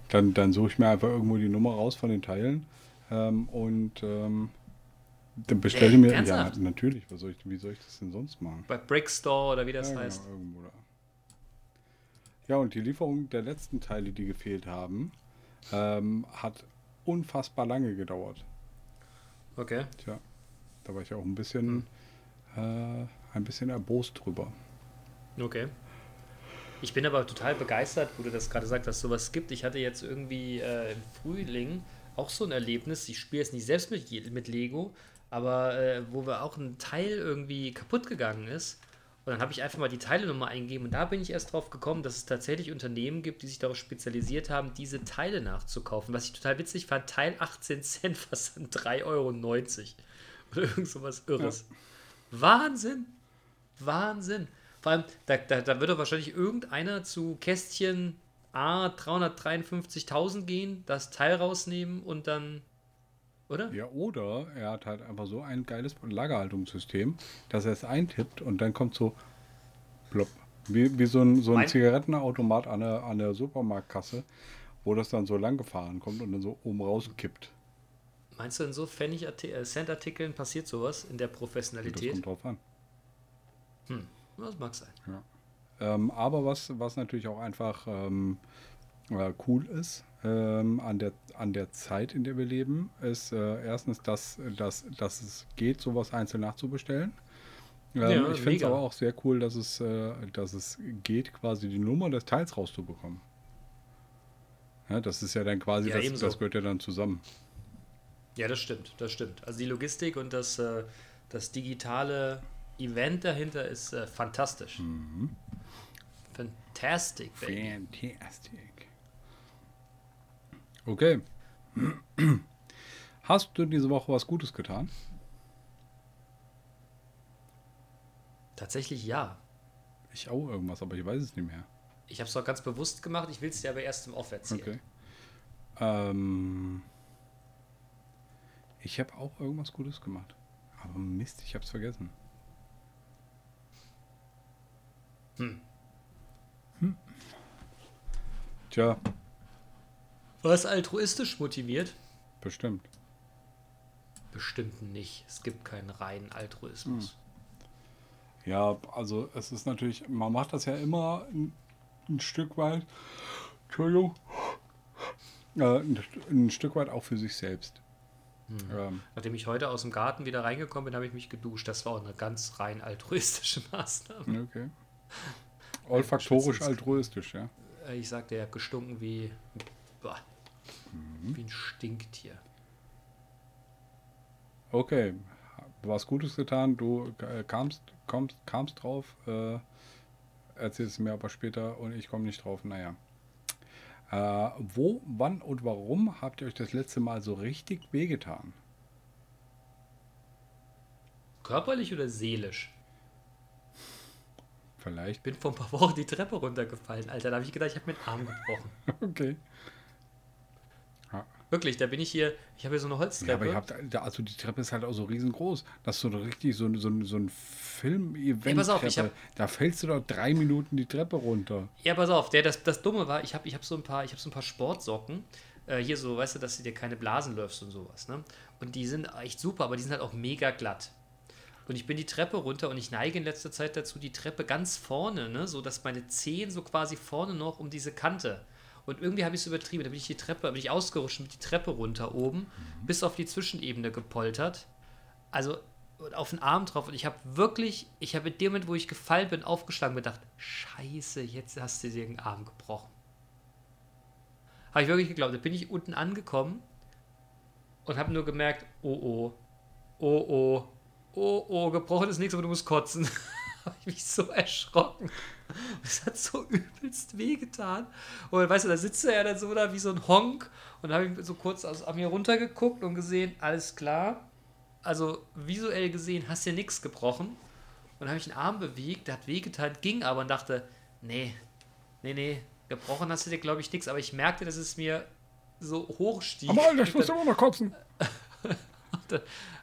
Dann, dann suche ich mir einfach irgendwo die Nummer raus von den Teilen ähm, und ähm, dann bestelle ich Ey, mir. Ja, ernsthaft? na- natürlich. Was soll ich, wie soll ich das denn sonst machen? bei Brickstore oder wie das ja, heißt? Genau, irgendwo da. Ja, und die Lieferung der letzten Teile, die gefehlt haben, ähm, hat unfassbar lange gedauert. Okay. Tja, da war ich auch ein bisschen, äh, ein bisschen erbost drüber. Okay. Ich bin aber total begeistert, wo du das gerade sagst, dass es sowas gibt. Ich hatte jetzt irgendwie äh, im Frühling auch so ein Erlebnis. Ich spiele jetzt nicht selbst mit, mit Lego, aber äh, wo wir auch ein Teil irgendwie kaputt gegangen ist. Und dann habe ich einfach mal die Teilenummer eingegeben und da bin ich erst drauf gekommen, dass es tatsächlich Unternehmen gibt, die sich darauf spezialisiert haben, diese Teile nachzukaufen. Was ich total witzig fand, Teil 18 Cent, Versand 3,90 Euro. Oder irgend sowas Irres. Wahnsinn! Wahnsinn. Vor allem, da, da, da wird doch wahrscheinlich irgendeiner zu Kästchen A 353.000 gehen, das Teil rausnehmen und dann. Oder? Ja, oder er hat halt einfach so ein geiles Lagerhaltungssystem, dass er es eintippt und dann kommt so plopp. Wie, wie so ein, so ein Mein- Zigarettenautomat an der, an der Supermarktkasse, wo das dann so lang gefahren kommt und dann so oben rauskippt. Meinst du, in so Pfennig-Cent-Artikeln passiert sowas in der Und das Professionalität? kommt drauf an. Hm, das mag sein. Ähm, aber was, was natürlich auch einfach ähm, äh, cool ist ähm, an, der, an der Zeit, in der wir leben, ist äh, erstens, dass, dass, dass es geht, sowas einzeln nachzubestellen. Ähm, Ja, ich finde es aber auch sehr cool, dass es, äh, dass es geht, quasi die Nummer des Teils rauszubekommen. Ja, das ist ja dann quasi, Ja, das, das gehört ja dann zusammen. Ja, das stimmt, das stimmt. Also die Logistik und das, äh, das digitale Event dahinter ist äh, fantastisch. Fantastic, baby. Fantastic. Okay. Hast du diese Woche was Gutes getan? Tatsächlich ja. Ich auch irgendwas, aber ich weiß es nicht mehr. Ich habe es doch ganz bewusst gemacht, ich will es dir aber erst im Off erzählen. Okay. Ähm, ich habe auch irgendwas Gutes gemacht. Aber Mist, ich habe es vergessen. Hm. Hm. Tja, Was altruistisch motiviert? bestimmt. Bestimmt nicht. Es gibt keinen reinen Altruismus. Ja, also es ist natürlich, man macht das ja immer ein, ein Stück weit, Entschuldigung, äh, ein, ein Stück weit auch für sich selbst. Ähm, Nachdem ich heute aus dem Garten wieder reingekommen bin, habe ich mich geduscht. Das war auch eine ganz rein altruistische Maßnahme. okay. Olfaktorisch altruistisch, ja. Äh, Ich sagte, er hat gestunken wie, boah, wie ein Stinktier. Okay, was Gutes getan, du äh, kamst, kommst, kamst drauf, äh, erzählst mir aber später und ich komme nicht drauf, naja. Äh, wo, wann und warum habt ihr euch das letzte Mal so richtig wehgetan? Körperlich oder seelisch? Vielleicht. Ich bin vor ein paar Wochen die Treppe runtergefallen, Alter. Da habe ich gedacht, ich habe mir den Arm gebrochen. Okay. Ja. Wirklich, da bin ich hier, ich habe hier so eine Ja, Holztreppe. aber ihr habt, da- also die Treppe ist halt auch so riesengroß. Das ist so richtig so, ein- so, so ein Film-Event. pass auf, ich hab- da fällst du doch drei Minuten die Treppe runter. Ja, pass auf, der, das, das Dumme war, ich habe ich hab so, ein paar- ich hab so ein paar Sportsocken. Äh, hier so, weißt du, dass du dir keine Blasen läufst und sowas. Ne? Und die sind echt super, aber die sind halt auch mega glatt. Und ich bin die Treppe runter und ich neige in letzter Zeit dazu, die Treppe ganz vorne, ne, so dass meine Zehen so quasi vorne noch um diese Kante. Und irgendwie habe ich es übertrieben. Da bin ich die Treppe, bin ich ausgerutscht und die Treppe runter oben, bis auf die Zwischenebene gepoltert. Also und auf den Arm drauf. Und ich habe wirklich, ich habe in dem Moment, wo ich gefallen bin, aufgeschlagen und gedacht, scheiße, jetzt hast du dir den Arm gebrochen. Habe ich wirklich geglaubt. Da bin ich unten angekommen und habe nur gemerkt, oh oh, oh oh, oh oh, gebrochen ist nichts, aber du musst kotzen. habe ich mich so erschrocken. Es hat so übelst wehgetan. Und weißt du, da sitzt er ja dann so da wie so ein Honk und habe ich so kurz aus, an mir runtergeguckt und gesehen, alles klar. Also visuell gesehen hast du ja nichts gebrochen. Und dann habe ich den Arm bewegt, der hat wehgetan, ging aber und dachte, nee, nee, nee, gebrochen hast du dir, glaube ich, nichts. Aber ich merkte, dass es mir so hochstieg. Aber Alter, ich muss immer noch kotzen.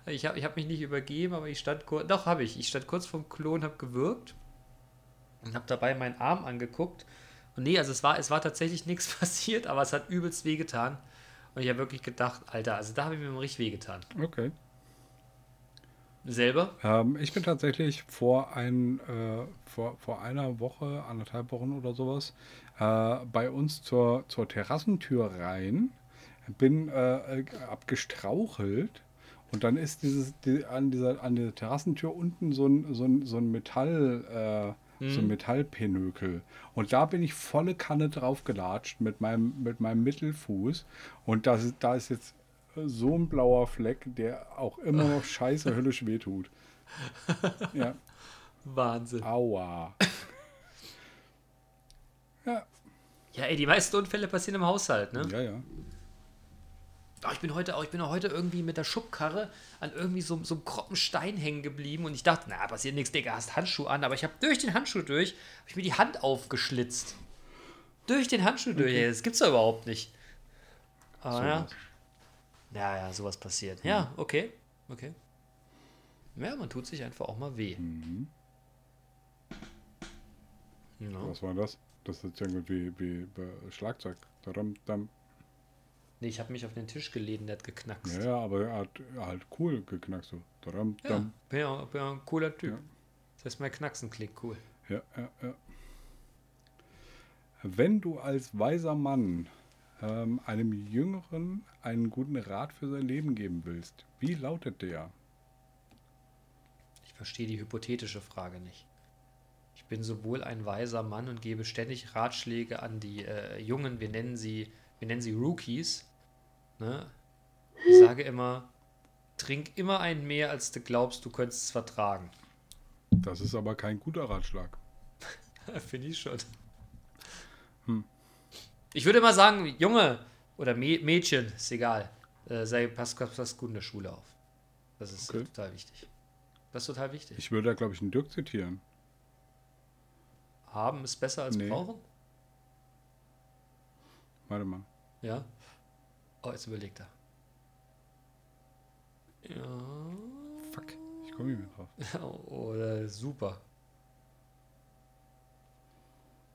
Ich habe ich hab mich nicht übergeben, aber ich stand kurz, doch habe ich, ich stand kurz vorm Klo und habe gewürgt und habe dabei meinen Arm angeguckt. Und nee, also es war, es war tatsächlich nichts passiert, aber es hat übelst wehgetan. Und ich habe wirklich gedacht, Alter, also da habe ich mir mal richtig wehgetan. Okay. Selber? Ähm, ich bin tatsächlich vor, ein, äh, vor, vor einer Woche, anderthalb Wochen oder sowas, äh, bei uns zur, zur Terrassentür rein, bin äh, abgestrauchelt und dann ist dieses die, an, dieser, an dieser Terrassentür unten so ein, so ein, so ein Metall, äh, so ein Metallpenökel. Und da bin ich volle Kanne draufgelatscht mit meinem, mit meinem Mittelfuß. Und das, da ist jetzt so ein blauer Fleck, der auch immer noch scheiße höllisch wehtut. Ja, Wahnsinn. aua. Ja, Ja, ey, die meisten Unfälle passieren im Haushalt, ne? ja, ja. Oh, ich bin heute auch, ich bin heute irgendwie mit der Schubkarre an irgendwie so, so einem kroppen Stein hängen geblieben und ich dachte, na, passiert nichts, Digga, hast Handschuh an, aber ich habe durch den Handschuh durch, habe ich mir die Hand aufgeschlitzt. Durch den Handschuh durch, ey, das gibt's doch überhaupt nicht. Aber ja. Sowas. Ja, ja, sowas passiert. Ja, okay, okay. Ja, man tut sich einfach auch mal weh. Ja. Was war das? Das ist irgendwie wie bei Schlagzeug. Dadam, dam. Nee, ich habe mich auf den Tisch gelehnt, der hat geknackst. Ja, ja, aber er hat halt cool geknackt. So. Dadam, Ja, bin ja, bin ja ein cooler Typ. Ja. Das heißt, mein Knacksen klingt cool. Ja, ja, ja. Wenn du als weiser Mann ähm, einem Jüngeren einen guten Rat für sein Leben geben willst, wie lautet der? Ich verstehe die hypothetische Frage nicht. Ich bin sowohl ein weiser Mann und gebe ständig Ratschläge an die äh, Jungen, wir nennen sie, wir nennen sie Rookies. Ne? Ich sage immer, trink immer einen mehr, als du glaubst, du könntest es vertragen. Das ist aber kein guter Ratschlag. Finde ich schon. Ich würde immer sagen, Junge oder Mä- Mädchen, ist egal. Äh, sei, pass, pass, pass gut in der Schule auf. Das ist Okay. total wichtig. Das ist total wichtig. Ich würde da, glaube ich, einen Dirk zitieren. Haben ist besser als Nee. brauchen? Warte mal. Ja. Oh, jetzt überlegt er. Ja. Fuck, ich komme nicht mehr drauf. Oder super.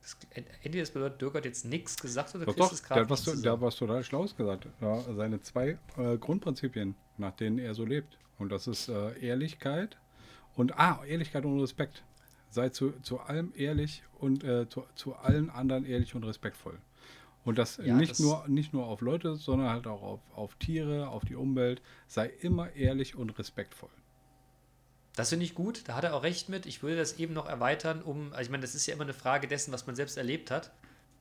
Das, entweder das bedeutet, Dirk hat jetzt nichts gesagt oder Doch, kriegst doch, es gerade was, hat zusammen. was total Schlaues gesagt. Ja, seine zwei äh, Grundprinzipien, nach denen er so lebt. Und das ist äh, Ehrlichkeit und, ah, Ehrlichkeit und Respekt. Sei zu, zu allem ehrlich und äh, zu, zu allen anderen ehrlich und respektvoll. Und das Ja, nicht, das- nur, nicht nur auf Leute, sondern halt auch auf, auf Tiere, auf die Umwelt. Sei immer ehrlich und respektvoll. Das finde ich gut, da hat er auch recht mit. Ich würde das eben noch erweitern, um, also ich meine, das ist ja immer eine Frage dessen, was man selbst erlebt hat.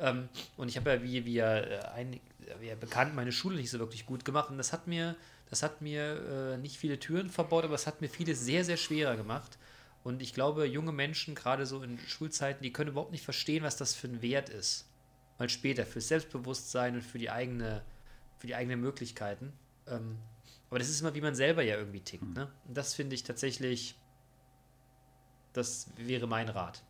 Ähm, und ich habe ja, wie, wie, ja, äh, ein, wie ja bekannt, meine Schule nicht so wirklich gut gemacht. Und das hat mir, das hat mir äh, nicht viele Türen verbaut, aber es hat mir vieles sehr, sehr schwerer gemacht. Und ich glaube, junge Menschen, gerade so in Schulzeiten, die können überhaupt nicht verstehen, was das für ein Wert ist. Mal später, fürs Selbstbewusstsein und für die eigene, für die eigenen Möglichkeiten. Ähm, aber das ist immer, wie man selber ja irgendwie tickt. Ne? Und das finde ich tatsächlich, das wäre mein Rat.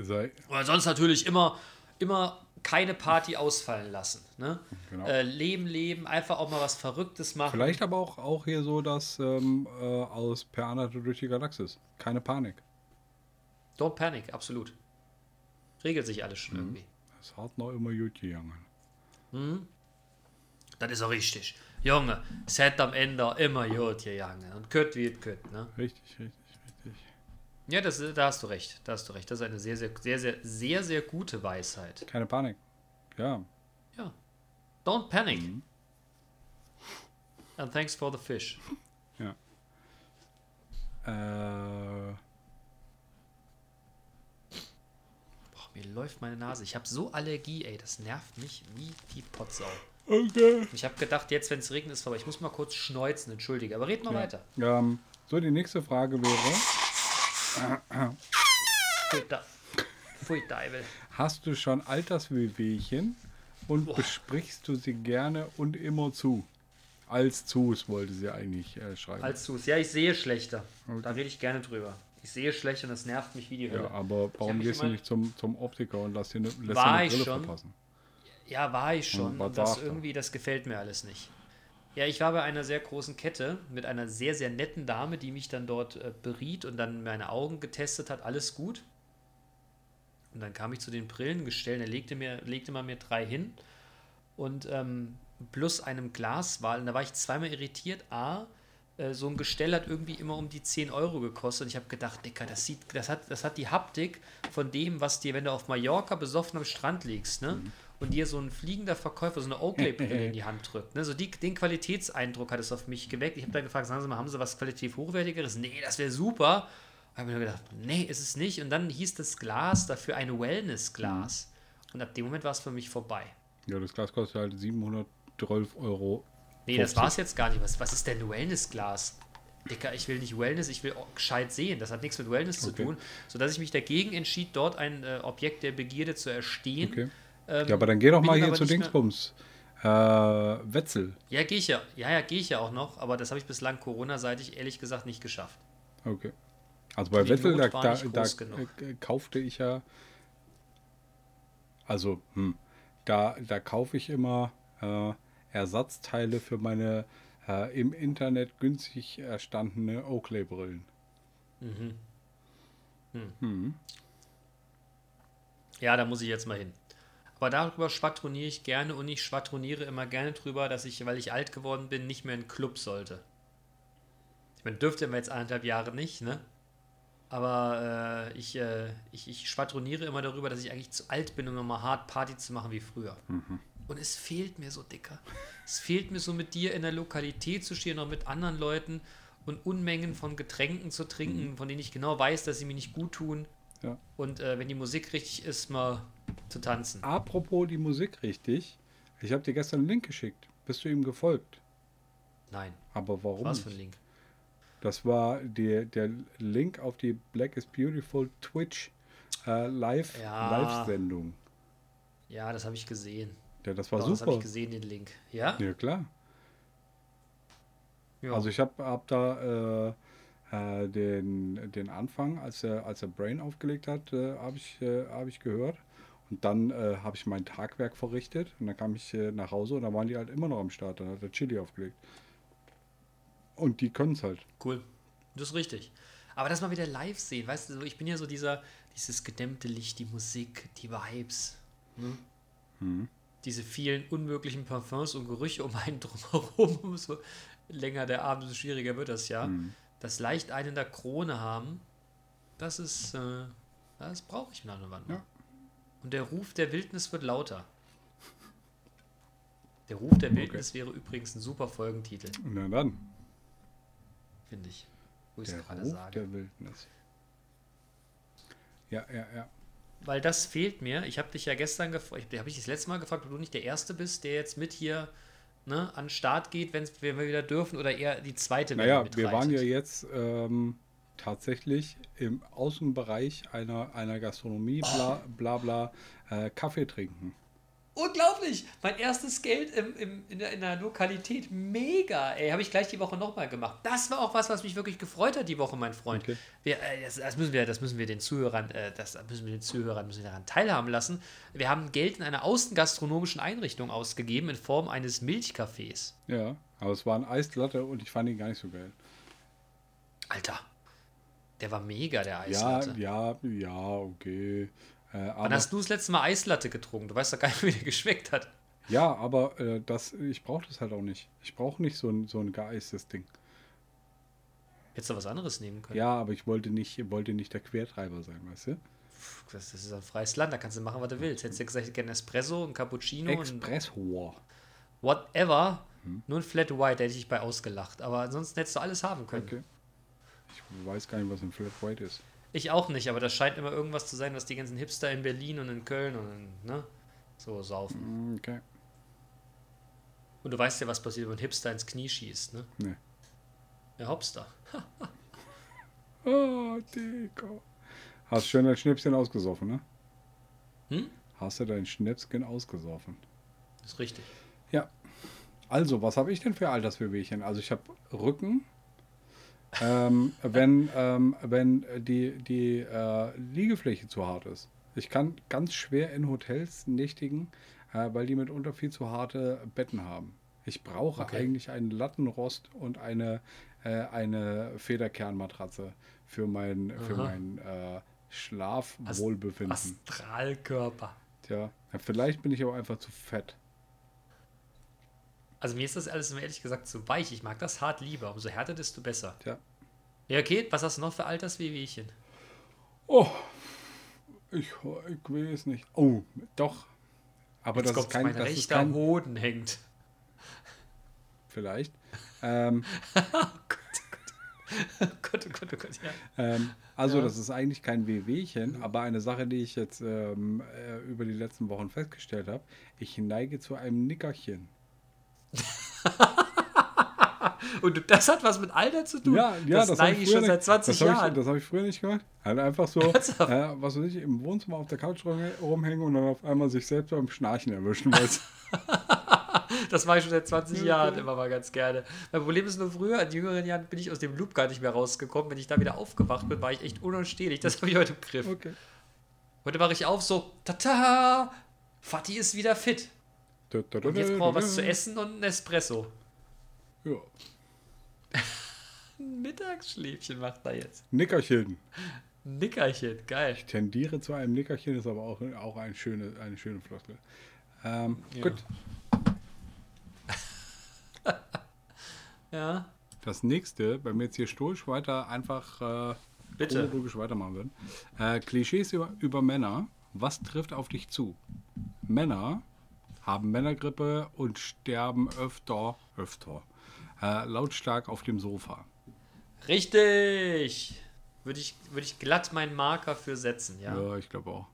Sei, Oder sonst natürlich immer, immer keine Party ausfallen lassen. Ne? Genau. Äh, leben, leben, einfach auch mal was Verrücktes machen. Vielleicht aber auch, auch hier so das ähm, äh, aus Per Anhalter durch die Galaxis. Keine Panik. Don't panic, absolut. Regelt sich alles Mhm. schon irgendwie. Das hat noch immer gut gegangen. Das ist auch richtig. Junge, es hat am Ende immer gut gegangen. Und kött wie es kött, ne? Richtig, richtig, richtig. Ja, das, da hast du recht. Da hast du recht. Das ist eine sehr, sehr, sehr, sehr, sehr, sehr gute Weisheit. Keine Panik. Ja. Ja. Don't panic. And thanks for the fish. Ja. Äh, Boah, mir läuft meine Nase. Ich habe so Allergie, ey. Das nervt mich wie die Potsau. okay. Ich habe gedacht, jetzt, wenn es regnet, ist vorbei. Ich muss mal kurz schneuzen, entschuldige. Aber red mal weiter. Ähm, so, die nächste Frage wäre: Pfui, da. Pfui, Deibel. Hast du schon Alterswehwehchen und besprichst du sie gerne und immer zu? Als Zus wollte sie eigentlich äh, schreiben. Als Sus. Ja, ich sehe schlechter. Da rede ich gerne drüber. Ich sehe schlecht und das nervt mich wie die Hölle. ja, aber warum gehst du nicht zum, zum Optiker und lass dir eine, lässt War eine ich Brille schon. verpassen? Ja, war ich schon. Und Und das irgendwie, das gefällt mir alles nicht. Ja, ich war bei einer sehr großen Kette mit einer sehr, sehr netten Dame, die mich dann dort äh, beriet und dann meine Augen getestet hat. Alles gut. Und dann kam ich zu den Brillengestellen. Er legte, mir, legte mal mir drei hin und ähm, plus einem Glaswahl. Und da war ich zweimal irritiert. A, so ein Gestell hat irgendwie immer um die 10 Euro gekostet. Und ich habe gedacht, Dicker, das, sieht, das, hat, das hat die Haptik von dem, was dir, wenn du auf Mallorca besoffen am Strand liegst, ne? Und dir so ein fliegender Verkäufer so eine Oakley-Brille in die Hand drückt. Ne? So die, den Qualitätseindruck hat es auf mich geweckt. Ich habe dann gefragt, sagen Sie mal, haben Sie was qualitativ hochwertigeres? Nee, das wäre super. habe mir nur gedacht, nee, ist es nicht. Und dann hieß das Glas dafür ein Wellness-Glas. Und ab dem Moment war es für mich vorbei. Ja, das Glas kostet halt 712 Euro. Nee, das 50. war es jetzt gar nicht. Was, was ist denn Wellness-Glas? Dicker, ich will nicht Wellness, ich will gescheit sehen. Das hat nichts mit Wellness zu Okay. tun. Sodass ich mich dagegen entschied, dort ein äh, Objekt der Begierde zu erstehen. Okay. Ähm, Ja, aber dann geh doch mal hier zu Dingsbums. Äh, Wetzel. Ja, gehe ich ja. Ja, ja, gehe ich ja auch noch. Aber das habe ich bislang Corona-seitig ehrlich gesagt nicht geschafft. Okay. Also bei Die Wetzel, Not da, da, da genug. äh, kaufte ich ja. Also, hm, da, da kaufe ich immer äh, Ersatzteile für meine äh, im Internet günstig erstandene Oakley-Brillen. Ja, da muss ich jetzt mal hin. Aber darüber schwadroniere ich gerne und ich schwadroniere immer gerne drüber, dass ich, weil ich alt geworden bin, nicht mehr in Club sollte. Ich meine, dürfte man jetzt anderthalb Jahre nicht, ne? Aber äh, ich, äh, ich, ich schwadroniere immer darüber, dass ich eigentlich zu alt bin, um nochmal hart Party zu machen wie früher. Und es fehlt mir so, Dicker. Es fehlt mir so mit dir in der Lokalität zu stehen, noch mit anderen Leuten und Unmengen von Getränken zu trinken, von denen ich genau weiß, dass sie mir nicht gut tun. Ja. Und äh, wenn die Musik richtig ist, mal zu tanzen. Apropos die Musik richtig. Ich habe dir gestern einen Link geschickt. Bist du ihm gefolgt? Nein. Aber warum? Was für ein Link? Das war der, der Link auf die Black is Beautiful Twitch äh, Live Ja. Live-Sendung. Ja, das habe ich gesehen. Ja, das war Doch, das habe super. ich gesehen, den Link. Ja? Ja, klar. Ja. Also ich habe hab da äh, äh, den, den Anfang, als er, als er Brain aufgelegt hat, äh, habe ich, äh, hab ich gehört. Und dann äh, habe ich mein Tagwerk verrichtet und dann kam ich äh, nach Hause und da waren die halt immer noch am Start. Dann hat er Chili aufgelegt. Und die können es halt. Cool. Das ist richtig. Aber das mal wieder live sehen, weißt du, ich bin ja so dieser, dieses gedämmte Licht, die Musik, die Vibes. Ne? Mhm. Diese vielen unmöglichen Parfums und Gerüche um einen drumherum. Umso länger der Abend, umso schwieriger wird das ja. Mhm. Das leicht einen in der Krone haben, das ist, äh, das brauche ich und wann mal. Ja. Und der Ruf der Wildnis wird lauter. Der Ruf der Wildnis wäre übrigens ein super Folgentitel, Na dann, finde ich. Wo ich der es gerade sage. der Wildnis. Ja, ja, ja. Weil das fehlt mir. Ich habe dich ja gestern gefragt, habe ich das letzte Mal gefragt, ob du nicht der Erste bist, der jetzt mit hier ne, an den Start geht, wenn's, wenn wir wieder dürfen, oder eher die zweite Welle Naja, wir waren ja jetzt ähm, tatsächlich im Außenbereich einer, einer Gastronomie, bla bla bla, äh, Kaffee trinken. Unglaublich! Mein erstes Geld im, im, in, der, in der Lokalität. Mega! Ey, habe ich gleich die Woche nochmal gemacht. Das war auch was, was mich wirklich gefreut hat die Woche, mein Freund. Okay. Wir, äh, das, das, müssen wir, das müssen wir den Zuhörern, äh, das müssen wir den Zuhörern müssen wir daran teilhaben lassen. Wir haben Geld in einer außengastronomischen Einrichtung ausgegeben in Form eines Milchcafés. Ja, aber es war ein Eislatte und ich fand ihn gar nicht so geil. Alter, der war mega, der Ja, Eislatte. ja, ja, okay. Äh, Wann hast du das letzte Mal Eislatte getrunken? Du weißt doch gar nicht, wie der geschmeckt hat. ja, aber äh, das, ich brauche das halt auch nicht. Ich brauche nicht so ein, so ein geeistes Ding. Hättest du was anderes nehmen können. Ja, aber ich wollte nicht, wollte nicht der Quertreiber sein, weißt du? Das, das ist ein freies Land, da kannst du machen, was du willst. Hättest du gesagt, ich hätte gerne Espresso, ein Cappuccino und Express-Whore. whatever. Nur ein Flat White, hätte ich bei ausgelacht. Aber ansonsten hättest du alles haben können. Okay. Ich weiß gar nicht, was ein Flat White ist. Ich auch nicht, aber das scheint immer irgendwas zu sein, was die ganzen Hipster in Berlin und in Köln und in, ne, so saufen. Mm, Okay. Und du weißt ja, was passiert, wenn ein Hipster ins Knie schießt, ne? Nee. Der Hopster. Oh, Digga. Hast schön dein Schnäpschen ausgesoffen, ne? Hm? Hast du dein Schnäpschen ausgesoffen? Das ist richtig. Ja. Also, was habe ich denn für Alterswehwehchen? Also, ich habe Rücken. Ähm, wenn, ähm, wenn die, die äh, Liegefläche zu hart ist. Ich kann ganz schwer in Hotels nächtigen, äh, weil die mitunter viel zu harte Betten haben. Ich brauche Okay. eigentlich einen Lattenrost und eine, äh, eine Federkernmatratze für mein, für Aha. mein äh, Schlafwohlbefinden. Astralkörper. Tja, ja, vielleicht bin ich aber einfach zu fett. Also mir ist das alles ehrlich gesagt zu weich. Ich mag das hart lieber. Umso härter, desto besser. Tja. Ja, okay. Was hast du noch für Alterswehwehchen? Oh, ich, ich weiß nicht. Oh, doch. Aber Jetzt das ist kommt kein, mein das rechter kein, Hoden hängt. vielleicht. Ähm, Oh Gott, oh Gott, oh Gott, ja. ähm, also Ja. das ist eigentlich kein Wehwehchen, aber eine Sache, die ich jetzt ähm, äh, über die letzten Wochen festgestellt habe. Ich neige zu einem Nickerchen. Und das hat was mit Alter zu tun? Ja, ja, das, das, neige ich ich schon seit nicht- 20 das Jahren. Ich, das habe ich früher nicht gemacht. Halt einfach so, äh, was weiß ich, im Wohnzimmer auf der Couch rum- rumhängen und dann auf einmal sich selbst beim Schnarchen erwischen. Weißt du? Das mache ich schon seit 20 Okay. Jahren immer mal ganz gerne. Mein Problem ist nur früher, in jüngeren Jahren bin ich aus dem Loop gar nicht mehr rausgekommen. Wenn ich da wieder aufgewacht bin, war ich echt unausstehlich. Das habe ich heute im Griff. Okay. Heute wache ich auf so, tata, Fatih ist wieder fit. Und jetzt braucht er was zu essen und ein Espresso. Ja. Ein Mittagsschläfchen macht er jetzt. Nickerchen. Ein Nickerchen, geil. Ich tendiere zu einem Nickerchen, ist aber auch, auch eine, schöne, eine schöne Floskel. Ähm, Ja. Gut, Ja, das nächste, wenn wir jetzt hier stoisch weiter einfach äh, Bitte. chronologisch weitermachen würden. Äh, Klischees über, über Männer. Was trifft auf dich zu? Männer haben Männergrippe und sterben öfter, öfter, äh, lautstark auf dem Sofa. richtig. Würde ich, würde ich glatt meinen Marker für setzen, ja. Ja, ich glaube auch.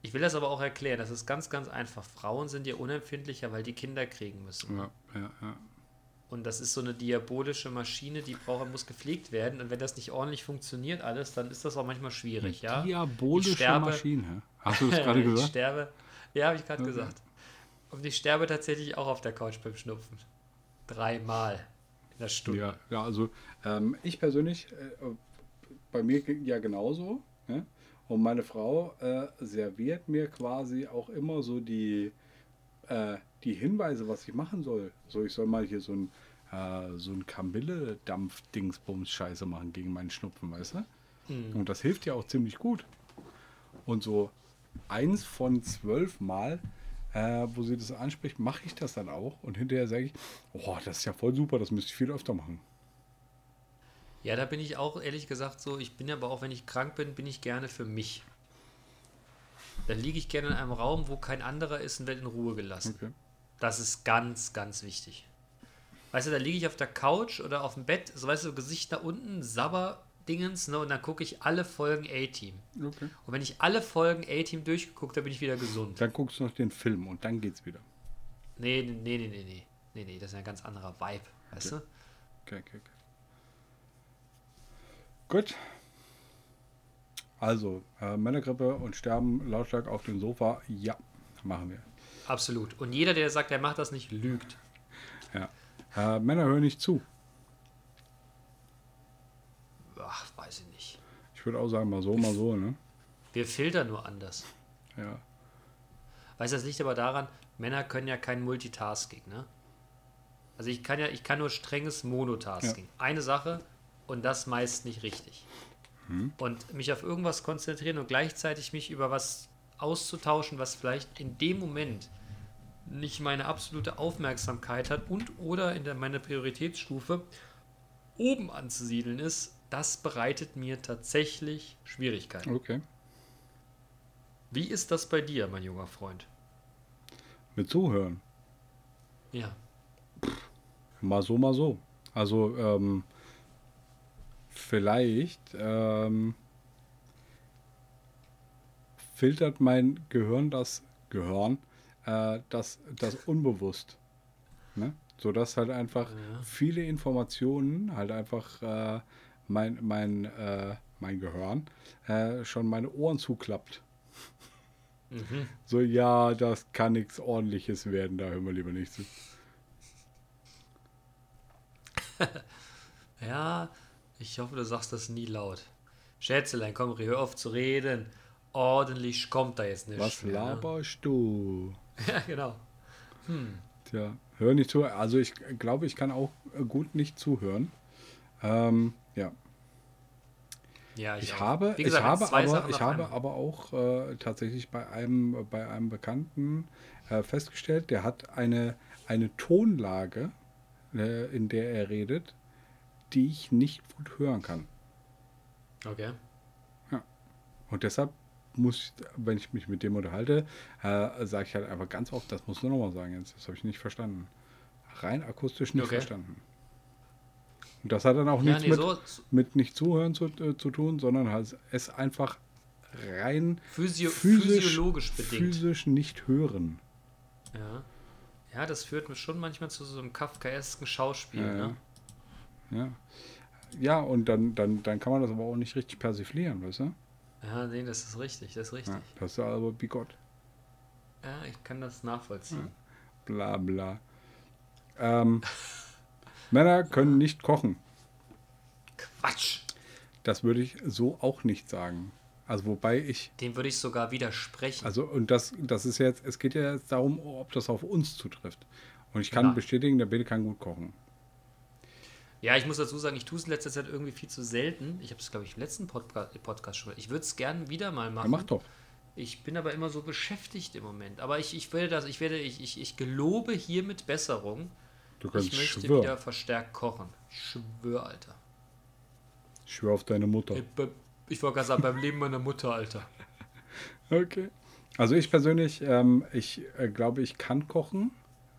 Ich will das aber auch erklären. Das ist ganz, ganz einfach. Frauen sind ja unempfindlicher, weil die Kinder kriegen müssen. Ja, ja, ja. Und das ist so eine diabolische Maschine, die braucht, muss gepflegt werden. Und wenn das nicht ordentlich funktioniert alles, dann ist das auch manchmal schwierig, ja. Diabolische Ich sterbe- Maschine. Hast du das gerade Ich gesagt? sterbe. Ja, habe ich gerade Okay. gesagt. Und ich sterbe tatsächlich auch auf der Couch beim Schnupfen. Dreimal in der Stunde. Ja, ja also ähm, ich persönlich, äh, bei mir ja genauso. Ja? Und meine Frau äh, serviert mir quasi auch immer so die, äh, die Hinweise, was ich machen soll. So, ich soll mal hier so ein, äh, so ein Kamille-Dampf-Dingsbums-Scheiße machen gegen meinen Schnupfen, weißt du? Und das hilft ja auch ziemlich gut. Und so eins von zwölf Mal, äh, wo sie das anspricht, mache ich das dann auch. Und hinterher sage ich, oh, das ist ja voll super, das müsste ich viel öfter machen. Ja, da bin ich auch ehrlich gesagt so. Ich bin aber auch, wenn ich krank bin, bin ich gerne für mich. Dann liege ich gerne in einem Raum, wo kein anderer ist und werde in Ruhe gelassen. Okay. Das ist ganz, ganz wichtig. Weißt du, da liege ich auf der Couch oder auf dem Bett, so weißt du, Gesicht nach unten, Sabber-Dingens, ne, und dann gucke ich alle Folgen A-Team. okay. Und wenn ich alle Folgen A-Team durchgeguckt habe, bin ich wieder gesund. Dann guckst du noch den Film und dann geht's wieder. Nee, nee, nee, nee, nee. Nee, nee, das ist ein ganz anderer Vibe, weißt du? Okay, okay, okay. Gut. Also, äh, Männergrippe und Sterben lautstark auf dem Sofa, ja, machen wir. Absolut. Und jeder, der sagt, er macht das nicht, lügt. Ja. Äh, Männer hören nicht zu. Ach, weiß ich nicht. Ich würde auch sagen, mal so, mal so, ne? Wir filtern nur anders. Ja. Weißt du, das liegt aber daran, Männer können ja kein Multitasking, ne? Also ich kann ja, ich kann nur strenges Monotasking. Eine Sache und das meist nicht richtig. Und mich auf irgendwas konzentrieren und gleichzeitig mich über was auszutauschen, was vielleicht in dem Moment nicht meine absolute Aufmerksamkeit hat und oder in der, meiner Prioritätsstufe oben anzusiedeln ist, das bereitet mir tatsächlich Schwierigkeiten. Okay. Wie ist das bei dir, mein junger Freund? Mit Zuhören. Ja. Mal so, mal so. Also, ähm, vielleicht ähm, filtert mein Gehirn das Gehirn, äh, das, das unbewusst. Ne? Sodass halt einfach Ja. viele Informationen halt einfach äh, mein, mein, äh, mein Gehirn äh, schon meine Ohren zuklappt. Mhm. So, ja, das kann nichts ordentliches werden, da hören wir lieber nicht zu. Ja, ich hoffe, du sagst das nie laut. Schätzelein, komm, hör auf zu reden. Ordentlich kommt da jetzt nicht. Was ne? laberst du? Ja, genau. Tja, hör nicht zu. Also ich glaube, ich kann auch äh, gut nicht zuhören. Ähm, ja, Ja, ich, ich habe, gesagt, ich habe, aber, ich habe aber auch äh, tatsächlich bei einem, bei einem Bekannten äh, festgestellt, der hat eine, eine Tonlage, äh, in der er redet, die ich nicht gut hören kann. Okay. Und deshalb muss ich, wenn ich mich mit dem unterhalte, äh, sage ich halt einfach ganz oft, das musst du nochmal sagen jetzt. Das habe ich nicht verstanden. Rein akustisch nicht Okay. verstanden. Und das hat dann auch Ja, nichts nee, mit, so mit nicht zuhören zu, äh, zu tun, sondern halt es einfach rein physio physisch, physiologisch bedingt. physisch nicht hören. Ja. ja, das führt mir schon manchmal zu so einem kafkaesken Schauspiel. Ja, ne? Ja. Ja, und dann, dann, dann kann man das aber auch nicht richtig persiflieren, weißt du? ja, nee, das ist richtig, das ist richtig. Ja, das ist aber bigott. Ja, ich kann das nachvollziehen. Bla bla. Ähm, Männer können nicht kochen. Quatsch! Das würde ich so auch nicht sagen. Also wobei ich, Dem würde ich sogar widersprechen. also und das, das ist jetzt, es geht ja jetzt darum, ob das auf uns zutrifft. Und ich kann Nein. bestätigen, der Bill kann gut kochen. Ja, ich muss dazu sagen, ich tue es in letzter Zeit irgendwie viel zu selten. Ich habe es, glaube ich, im letzten Podca Podcast schon. Ich würde es gerne wieder mal Ja, machen. mach doch. Ich bin aber immer so beschäftigt im Moment. Aber ich, ich werde das, ich werde, ich, ich, ich gelobe hiermit Besserung. Du kannst Ich möchte schwören. wieder verstärkt kochen. Ich schwör, Alter. Ich schwör auf deine Mutter. Ich, ich wollte gerade sagen, beim Leben meiner Mutter, Alter. Okay. Also ich persönlich, ähm, ich äh, glaube, ich kann kochen,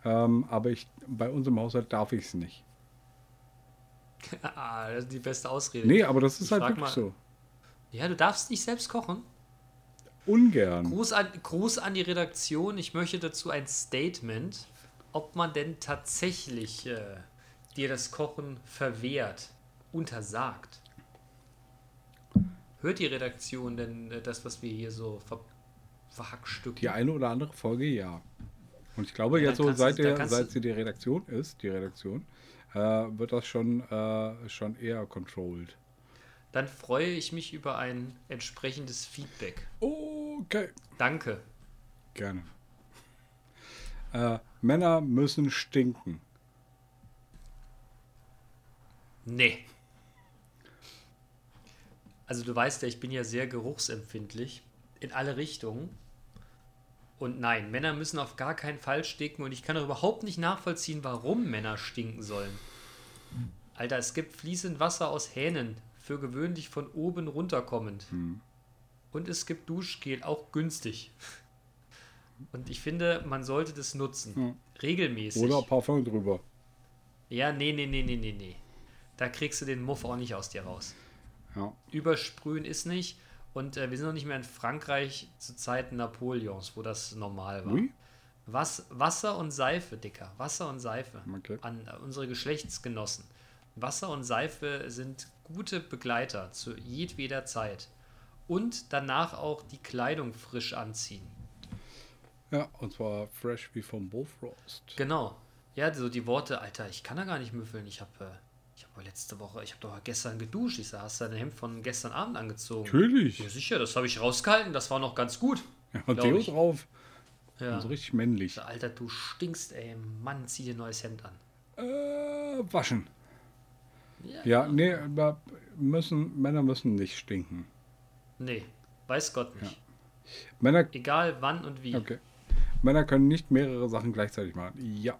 ähm, aber ich, bei uns im Haushalt darf ich es nicht. ah, das ist die beste Ausrede. Nee, aber das ist Ich halt wirklich mal- so. Ja, du darfst nicht selbst kochen. Ungern. Gruß an, Gruß an die Redaktion. Ich möchte dazu ein Statement, ob man denn tatsächlich äh, dir das Kochen verwehrt, untersagt. Hört die Redaktion denn äh, das, was wir hier so ver verhackstücken? Die eine oder andere Folge ja. Und ich glaube, Ja, jetzt so du- seit, dann der, seit du- sie die Redaktion ist, die Redaktion, äh, wird das schon, äh, schon eher controlled. Dann freue ich mich über ein entsprechendes Feedback. Okay. Danke. Gerne. Äh, Männer müssen stinken. Nee. Also du weißt ja, ich bin ja sehr geruchsempfindlich in alle Richtungen. Und nein, Männer müssen auf gar keinen Fall stinken und ich kann auch überhaupt nicht nachvollziehen, warum Männer stinken sollen. Alter, es gibt fließend Wasser aus Hähnen, für gewöhnlich von oben runterkommend. Und es gibt Duschgel, auch günstig. Und ich finde, man sollte das nutzen. Hm. Regelmäßig. Oder Parfum drüber. Ja, nee, nee, nee, nee, nee, nee. Da kriegst du den Muff auch nicht aus dir raus. Ja. Übersprühen ist nicht. Und äh, wir sind noch nicht mehr in Frankreich zu Zeiten Napoleons, wo das normal war. Ui. Was, Wasser und Seife, Dicker. Wasser und Seife. Okay. An äh, unsere Geschlechtsgenossen. Wasser und Seife sind gute Begleiter zu jedweder Zeit. Und danach auch die Kleidung frisch anziehen. Ja, und zwar fresh wie vom Bofrost. Genau. Ja, so die Worte, Alter, ich kann da gar nicht müffeln. Ich habe äh, ich hab letzte Woche, ich habe doch gestern geduscht. Ich sag, hast du dein Hemd von gestern Abend angezogen? Natürlich. Ja, sicher, das habe ich rausgehalten. Das war noch ganz gut. Ja, und Deo drauf. Ja. Und so richtig männlich. Alter, du stinkst, ey. Mann, zieh dir ein neues Hemd an. Äh, waschen. Ja. Ja, nee, aber müssen, Männer müssen nicht stinken. Nee, weiß Gott nicht. Männer, Egal wann und wie. okay. Männer können nicht mehrere Sachen gleichzeitig machen. Ja.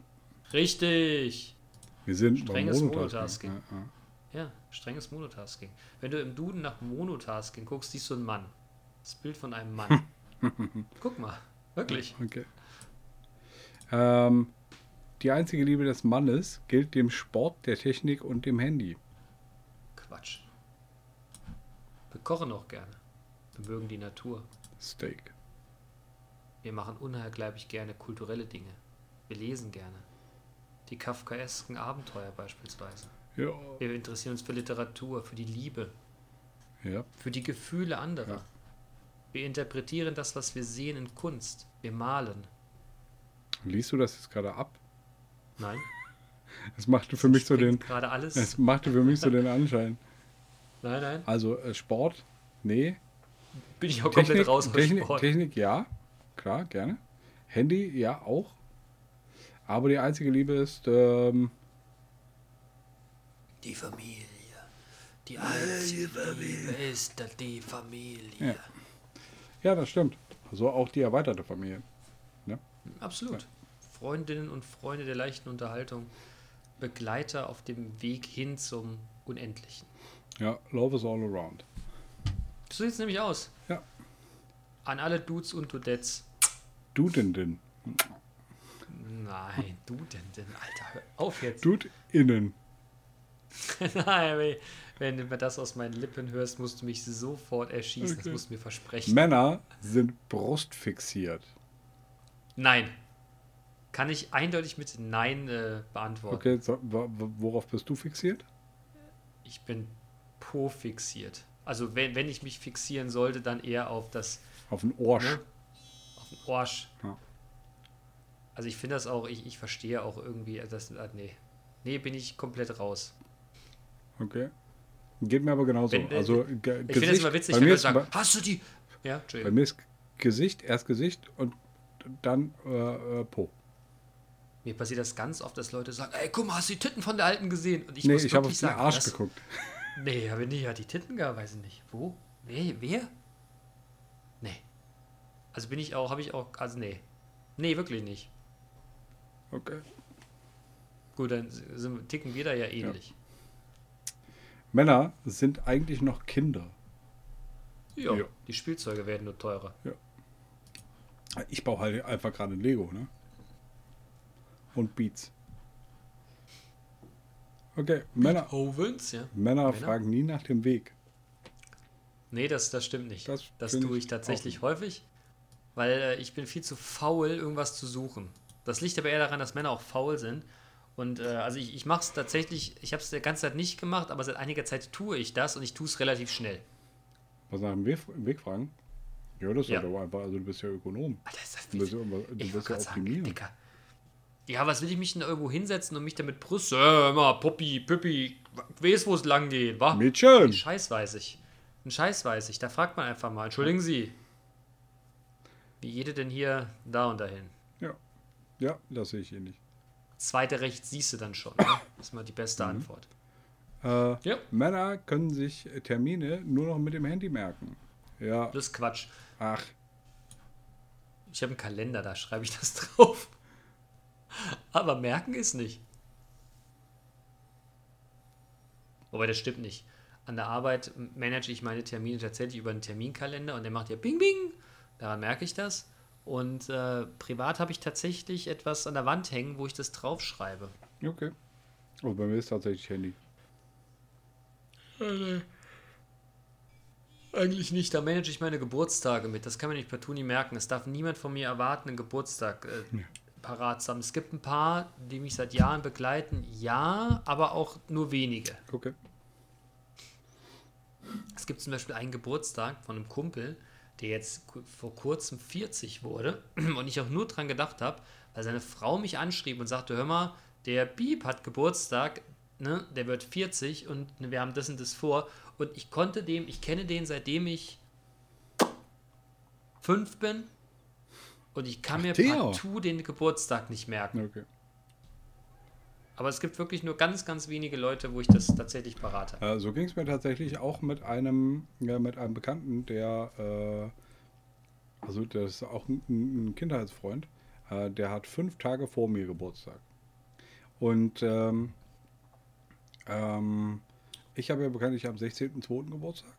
Richtig. Wir sind Strenges beim Monotasking. Ja, ja. Ja, strenges Monotasking. Wenn du im Duden nach Monotasking guckst, siehst du einen Mann. Das Bild von einem Mann. Guck mal, wirklich. Okay. Ähm, die einzige Liebe des Mannes gilt dem Sport, der Technik und dem Handy. Quatsch. Wir kochen auch gerne. Wir mögen die Natur. Steak. Wir machen unheimlich gerne kulturelle Dinge. Wir lesen gerne. Die kafkaesken Abenteuer beispielsweise. Ja. Wir interessieren uns für Literatur, für die Liebe, Ja. für die Gefühle anderer. Ja. Wir interpretieren das, was wir sehen, in Kunst. Wir malen. Liest du das jetzt gerade ab? Nein? Es machte für mich so den, gerade alles. es machte für mich so den Anschein. Nein, nein. Also äh, Sport, nee. Bin ich auch Technik, komplett raus aus Technik, Sport. Technik, ja, klar, gerne. Handy, ja, auch. Aber die einzige Liebe ist, ähm, Die Familie. Die einzige Liebe ist die Familie. Ja. ja, das stimmt. Also auch die erweiterte Familie. Absolut. Freundinnen und Freunde der leichten Unterhaltung. Begleiter auf dem Weg hin zum Unendlichen. Ja, Love is all around. So sieht es nämlich aus. Ja. An alle Dudes und Dudettes. Du denn denn? Nein, du denn denn, Alter, hör auf jetzt. Dude innen. Nein, wenn du mir das aus meinen Lippen hörst, musst du mich sofort erschießen. Das Okay. musst du mir versprechen. Männer sind brustfixiert. Nein. Kann ich eindeutig mit Nein äh, beantworten. Okay, so, wo- wo- worauf bist du fixiert? Ich bin po fixiert. Also wenn, wenn ich mich fixieren sollte, dann eher auf das Auf den Orsch. Ne? Arsch. Ja. Also ich finde das auch, ich, ich verstehe auch irgendwie, äh, das, äh, nee. Nee, bin ich komplett raus. Okay. Geht mir aber genauso. Wenn, äh, also Ich finde das Gesicht, immer witzig, wenn Leute sagen, hast du die? Ja, bei mir ist Gesicht, erst Gesicht und dann äh, äh, Po. Mir passiert das ganz oft, dass Leute sagen, ey, guck mal, hast du die Titten von der Alten gesehen? Und ich nee, muss ich habe auf den sagen, Arsch das, geguckt. Nee, habe ich nicht. Hat die Titten gar, weiß ich nicht. Wo? Nee, wer? Also bin ich auch, habe ich auch, also nee. Nee, wirklich nicht. Okay. Gut, dann sind, ticken wir da ja ähnlich. Männer sind eigentlich noch Kinder. Ja. Ja. Die Spielzeuge werden nur teurer. Ich baue halt einfach gerade ein Lego, ne? Und Beats. Okay, Männer, Owens, ja. Männer Männer? fragen nie nach dem Weg. Nee, das, das stimmt nicht. Das Das, tue ich ich tatsächlich häufig, weil äh, ich bin viel zu faul, irgendwas zu suchen. Das liegt aber eher daran, dass Männer auch faul sind. Und äh, also ich, ich mache es tatsächlich, ich habe es die ganze Zeit nicht gemacht, aber seit einiger Zeit tue ich das und ich tue es relativ schnell. Was nach dem Weg, Weg fragen? Ja, das ist Ja. aber einfach, also du bist ja Ökonom. Alter, ist das Du bist ja, du Ich bist ja. Dicker. Ja, was will ich mich denn irgendwo hinsetzen und mich damit brüsten? Äh, immer, Puppi, Püppi, weiß, wo es lang geht, wa? Mädchen! Scheiß weiß ich. Einen Scheiß weiß ich. Da fragt man einfach mal, entschuldigen Sie. Wie jede denn hier da und dahin? Ja. Ja, das sehe ich eh nicht. Zweite rechts siehst du dann schon. Ne? Das ist mal die beste Mhm. Antwort. Äh, Ja. Männer können sich Termine nur noch mit dem Handy merken. Ja, Das ist Quatsch. ach, Ich habe einen Kalender, da schreibe ich das drauf. Aber merken ist nicht. Wobei, das stimmt nicht. An der Arbeit manage ich meine Termine tatsächlich über einen Terminkalender und der macht ja Bing Bing. Daran merke ich das. Und äh, privat habe ich tatsächlich etwas an der Wand hängen, wo ich das draufschreibe. okay. Aber bei mir ist tatsächlich Handy. Eigentlich nicht. Da manage ich meine Geburtstage mit. Das kann man nicht partout nie merken. Es darf niemand von mir erwarten, einen Geburtstag äh, parat zu haben. Es gibt ein paar, die mich seit Jahren begleiten. Ja, aber auch nur wenige. Okay. Es gibt zum Beispiel einen Geburtstag von einem Kumpel, der jetzt vor kurzem 40 wurde und ich auch nur dran gedacht habe, weil seine Frau mich anschrieb und sagte, hör mal, der Bieb hat Geburtstag, ne, der wird 40 und wir haben das und das vor. Und ich konnte dem, ich kenne den seitdem ich fünf bin und ich kann mir der. partout den Geburtstag nicht merken. Okay. Aber es gibt wirklich nur ganz, ganz wenige Leute, wo ich das tatsächlich parat habe. Äh, so ging es mir tatsächlich auch mit einem, ja, mit einem Bekannten, der, äh, also das ist auch ein, ein Kindheitsfreund, äh, der hat fünf Tage vor mir Geburtstag. Und ähm, ähm, ich habe ja bekanntlich am 16.02. Geburtstag.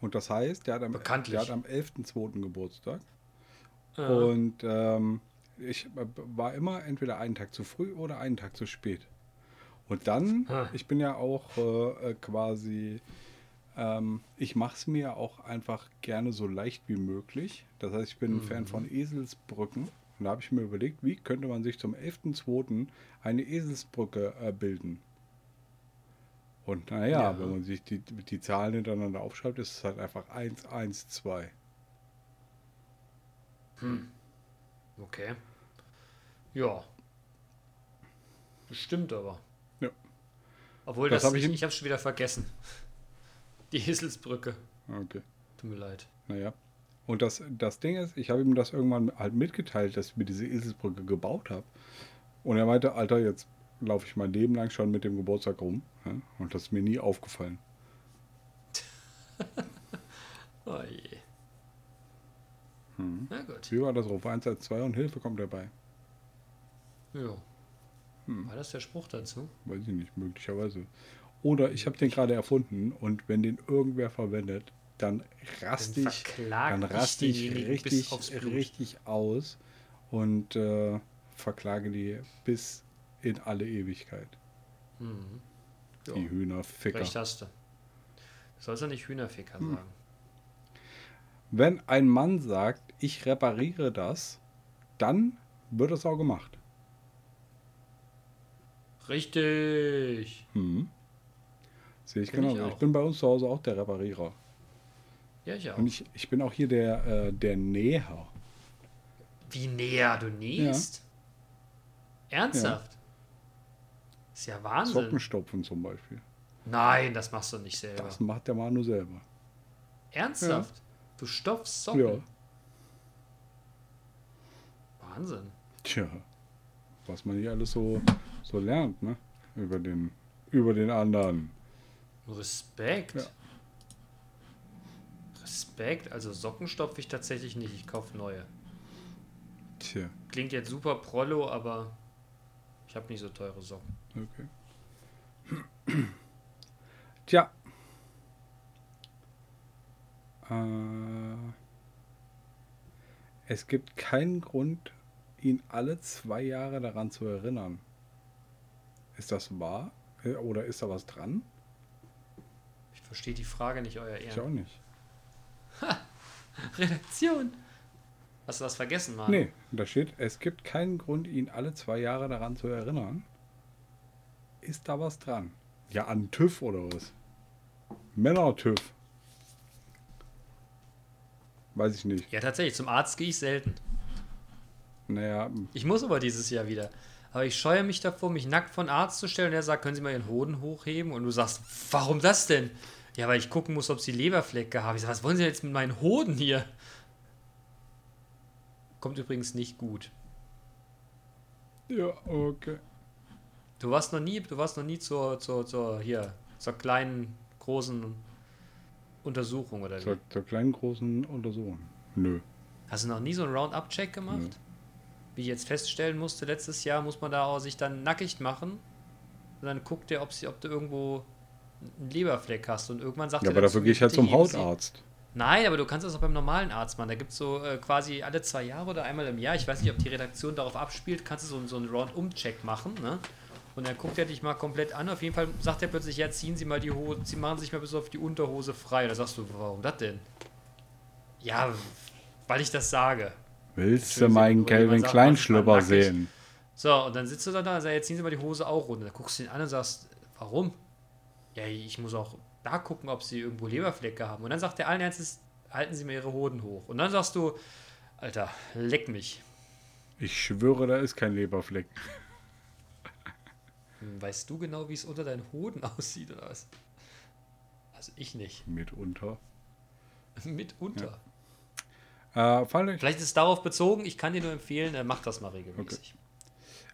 Und das heißt, der hat am, Bekanntlich. der hat am 11.02. Geburtstag. Äh, Und ähm, ich äh, war immer entweder einen Tag zu früh oder einen Tag zu spät. Und dann, Ah. ich bin ja auch äh, äh, quasi, ähm, ich mache es mir auch einfach gerne so leicht wie möglich. Das heißt, ich bin ein Fan von Eselsbrücken. Und da habe ich mir überlegt, wie könnte man sich zum 11.02. eine Eselsbrücke äh, bilden. Und naja, Ja. wenn man sich die, die Zahlen hintereinander aufschreibt, ist es halt einfach 1, 1, 2. Okay. Ja. Das stimmt aber. Obwohl, Das das, hab ich ich, habe schon wieder vergessen. Die Hisselsbrücke. Okay. Tut mir leid. Naja. Und das, das Ding ist, ich habe ihm das irgendwann halt mitgeteilt, dass ich mir diese Eselsbrücke gebaut habe. Und er meinte, Alter, jetzt laufe ich mein Leben lang schon mit dem Geburtstag rum. Ja? Und das ist mir nie aufgefallen. Oh je. Hm. Na gut. Wie war das Ruf 112 und Hilfe kommt dabei? Ja. Hm. War das der Spruch dazu? Weiß ich nicht, möglicherweise. Oder ich habe den gerade erfunden und wenn den irgendwer verwendet, dann raste Dann ich, dann ich raste ich bis richtig, richtig aus und äh, verklage die bis in alle Ewigkeit. Mhm. Ja. Die Hühnerficker. Recht hast du. Du sollst ja nicht Hühnerficker Hm. sagen. Wenn ein Mann sagt, ich repariere das, dann wird es auch gemacht. Richtig. Hm. Sehe ich ich genau. Ich, auch. bin bei uns zu Hause auch der Reparierer. Ja, ich auch. Und ich, ich bin auch hier der, äh, der Näher. Wie näher du nähst? Ernsthaft? Ist ja Wahnsinn. Sockenstopfen zum Beispiel. Nein, das machst du nicht selber. Das macht der Manu selber. Ernsthaft? Du stopfst Socken? Ja. Wahnsinn. Tja, was man hier alles so, so lernt, ne? Über den, über den anderen. Respekt. Ja. Respekt. Also Socken stopfe ich tatsächlich nicht. Ich kaufe neue. Tja, Klingt jetzt super prollo, aber ich habe nicht so teure Socken. okay. Tja. Äh, es gibt keinen Grund, ihn alle zwei Jahre daran zu erinnern. Ist das wahr? Äh, Oder ist da was dran? Ich verstehe die Frage nicht, euer Ich auch Ehren. nicht. Redaktion. Hast du was vergessen, Mann? Nee, da steht, es gibt keinen Grund, ihn alle zwei Jahre daran zu erinnern. Ist da was dran? Ja, an TÜV oder was? Männer-TÜV. Weiß ich nicht. Ja, tatsächlich. Zum Arzt gehe ich selten. Naja, Ich muss aber dieses Jahr wieder. Aber ich scheue mich davor, mich nackt von Arzt zu stellen und er sagt, können Sie mal Ihren Hoden hochheben? Und du sagst, warum das denn? Ja, weil ich gucken muss, ob Sie Leberflecke haben. Ich sage, was wollen Sie jetzt mit meinen Hoden hier? Kommt übrigens nicht gut. ja, okay. Du warst noch nie, du warst noch nie zur, zur, zur, hier, zur kleinen, großen Untersuchung oder wie? Zur, zur kleinen, großen Untersuchung. Nö. Hast du noch nie so einen Roundup-Check gemacht? Nee. Wie ich jetzt feststellen musste, letztes Jahr muss man da auch sich dann nackig machen. Und dann guckt der, ob, sie, ob du irgendwo einen Leberfleck hast. Und irgendwann sagt Ja, er aber dafür gehe ich halt zum Hautarzt. Nein, aber du kannst das auch beim normalen Arzt machen. Da gibt es so äh, quasi alle zwei Jahre oder einmal im Jahr, ich weiß nicht, ob die Redaktion darauf abspielt, kannst du so, so einen Round-Um-Check machen. Ne? Und dann guckt er dich mal komplett an. Auf jeden Fall sagt er plötzlich, ja, ziehen Sie mal die Hose, Sie machen sich mal bis auf die Unterhose frei. Da sagst du, warum das denn? Ja, weil ich das sage. Willst du meinen Calvin jemand sagt, Klein mach dich mal Schlüpper nackig. sehen? So, und dann sitzt du da und sagst, jetzt ziehen Sie mal die Hose auch runter. Dann guckst du ihn an und sagst, warum? Ja, ich muss auch da gucken, ob Sie irgendwo Leberflecke haben. Und dann sagt er allen Ernstes, halten Sie mal Ihre Hoden hoch. Und dann sagst du, Alter, leck mich. Ich schwöre, da ist kein Leberfleck. Hm, Weißt du genau, wie es unter deinen Hoden aussieht oder was? Also ich nicht. Mitunter. Mitunter. Äh, fallen, euch, Vielleicht ist es darauf bezogen, ich kann dir nur empfehlen, äh, mach das mal regelmäßig.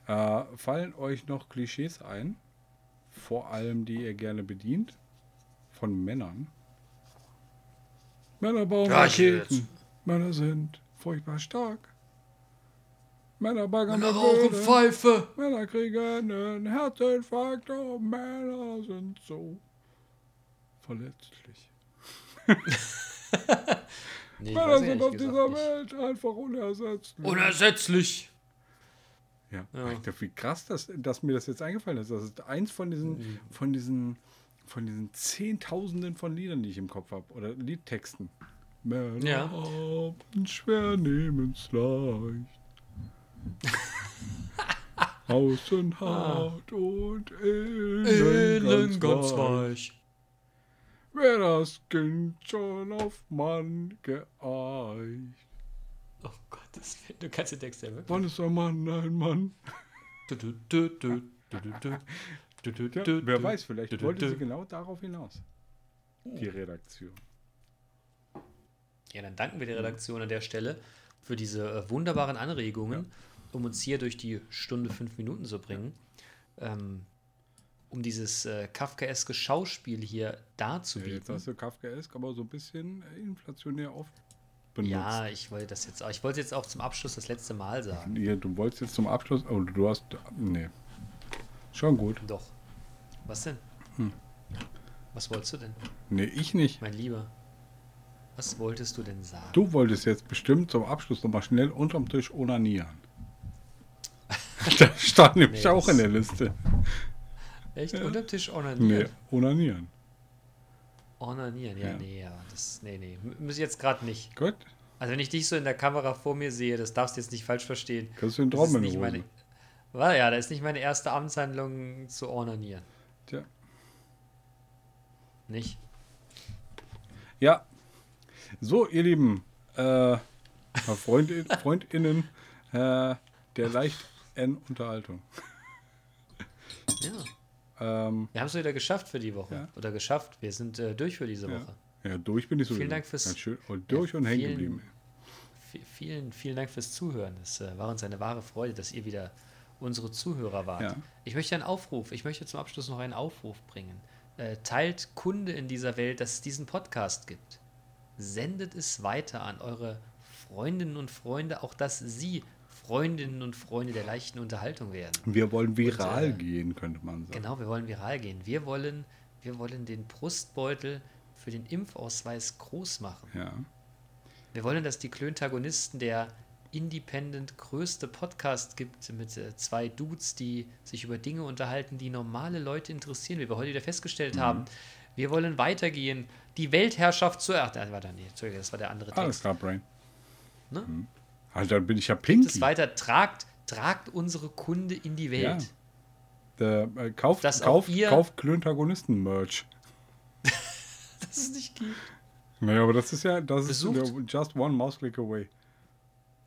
äh, fallen euch noch Klischees ein? Vor allem, die ihr gerne bedient? Von Männern? Männer bauen Ja, Raketen. Männer sind furchtbar stark. Männer baggern Männer rauchen Böden. Pfeife. Männer kriegen einen Herzinfarkt. Oh, Männer sind so verletzlich. Nee, Männer sind auf gesagt dieser nicht. Welt einfach unersetzlich. Unersetzlich. Ja, Ja. Wie krass, dass, dass mir das jetzt eingefallen ist. Das ist eins von diesen, Mhm. von diesen, von diesen Zehntausenden von Liedern, die ich im Kopf habe. Oder Liedtexten. Männer Ja. haben schwer nehmen's leicht. Außen hart und innen, Ah. Innen ganz weich. weich. Wer das Kind schon auf Mann geeicht. Oh Gott, das, du kannst den Text ja wirklich. Wann ist ein Mann ein Mann? Du, du, du, Ja, wer weiß, vielleicht wollte sie genau darauf hinaus. Die Redaktion. Ja, dann danken wir der Redaktion an der Stelle für diese äh, wunderbaren Anregungen, um uns hier durch die Stunde fünf Minuten zu bringen. Ähm, um dieses äh, Kafkaeske Schauspiel hier Ja, jetzt darzubieten. hast du Kafkaesk, aber so ein bisschen äh, inflationär oft benutzt. Ja, ich wollte das jetzt auch. Ich wollte jetzt auch zum Abschluss das letzte Mal sagen. Ja, du wolltest jetzt zum Abschluss, oh, du hast, nee. Schon gut. Doch. Was denn? Hm. Was wolltest du denn, Nee, ich nicht. mein Lieber? Was wolltest du denn sagen? Du wolltest jetzt bestimmt zum Abschluss nochmal schnell unterm Tisch onanieren. das stand nämlich Nee, auch in der Liste. Echt? Unterm Tisch Nee, onanieren? onanieren. Onanieren, ja, Ja. nee, ja. Das, nee, nee. Muss ich jetzt gerade nicht. Gut, Also wenn ich dich so in der Kamera vor mir sehe, das darfst du jetzt nicht falsch verstehen. kannst du den Das Traum ist in meine. War, ja, das ist nicht meine erste Amtshandlung zu ornanieren. Tja. Nicht? Ja. So, ihr Lieben, äh, Freundin, FreundInnen äh, der leichten Unterhaltung. Ja. Ähm, Wir haben es wieder geschafft für die Woche. Ja. Oder geschafft. Wir sind äh, durch für diese Ja. Woche. ja, durch bin ich so. Vielen Dank fürs- Ganz schön. Und durch und hängen geblieben. Vielen, vielen Dank fürs Zuhören. Es äh, war uns eine wahre Freude, dass ihr wieder unsere Zuhörer wart. Ja. Ich möchte einen Aufruf, ich möchte zum Abschluss noch einen Aufruf bringen. Äh, teilt Kunde in dieser Welt, dass es diesen Podcast gibt. Sendet es weiter an eure Freundinnen und Freunde, auch dass sie Freundinnen und Freunde der leichten Unterhaltung werden. Wir wollen viral äh, gehen, könnte man sagen. Genau, wir wollen viral gehen. Wir wollen, wir wollen den Brustbeutel für den Impfausweis groß machen. Ja. Wir wollen, dass die Klöntagonisten der independent größte Podcast gibt mit äh, zwei Dudes, die sich über Dinge unterhalten, die normale Leute interessieren, wie wir heute wieder festgestellt Mhm. haben. Wir wollen weitergehen, die Weltherrschaft zu ach, das war der, nee, Entschuldigung, das war der andere Alles Text. klar, Brain. Ne? Alter, dann bin ich ja pinky. es weiter, tragt, tragt unsere Kunde in die Welt. Der, äh, kauft, auch kauft, ihr- kauft Klöntagonisten-Merch. Das es nicht gibt. Naja, aber das ist ja, das Besucht- ist just one mouse click away.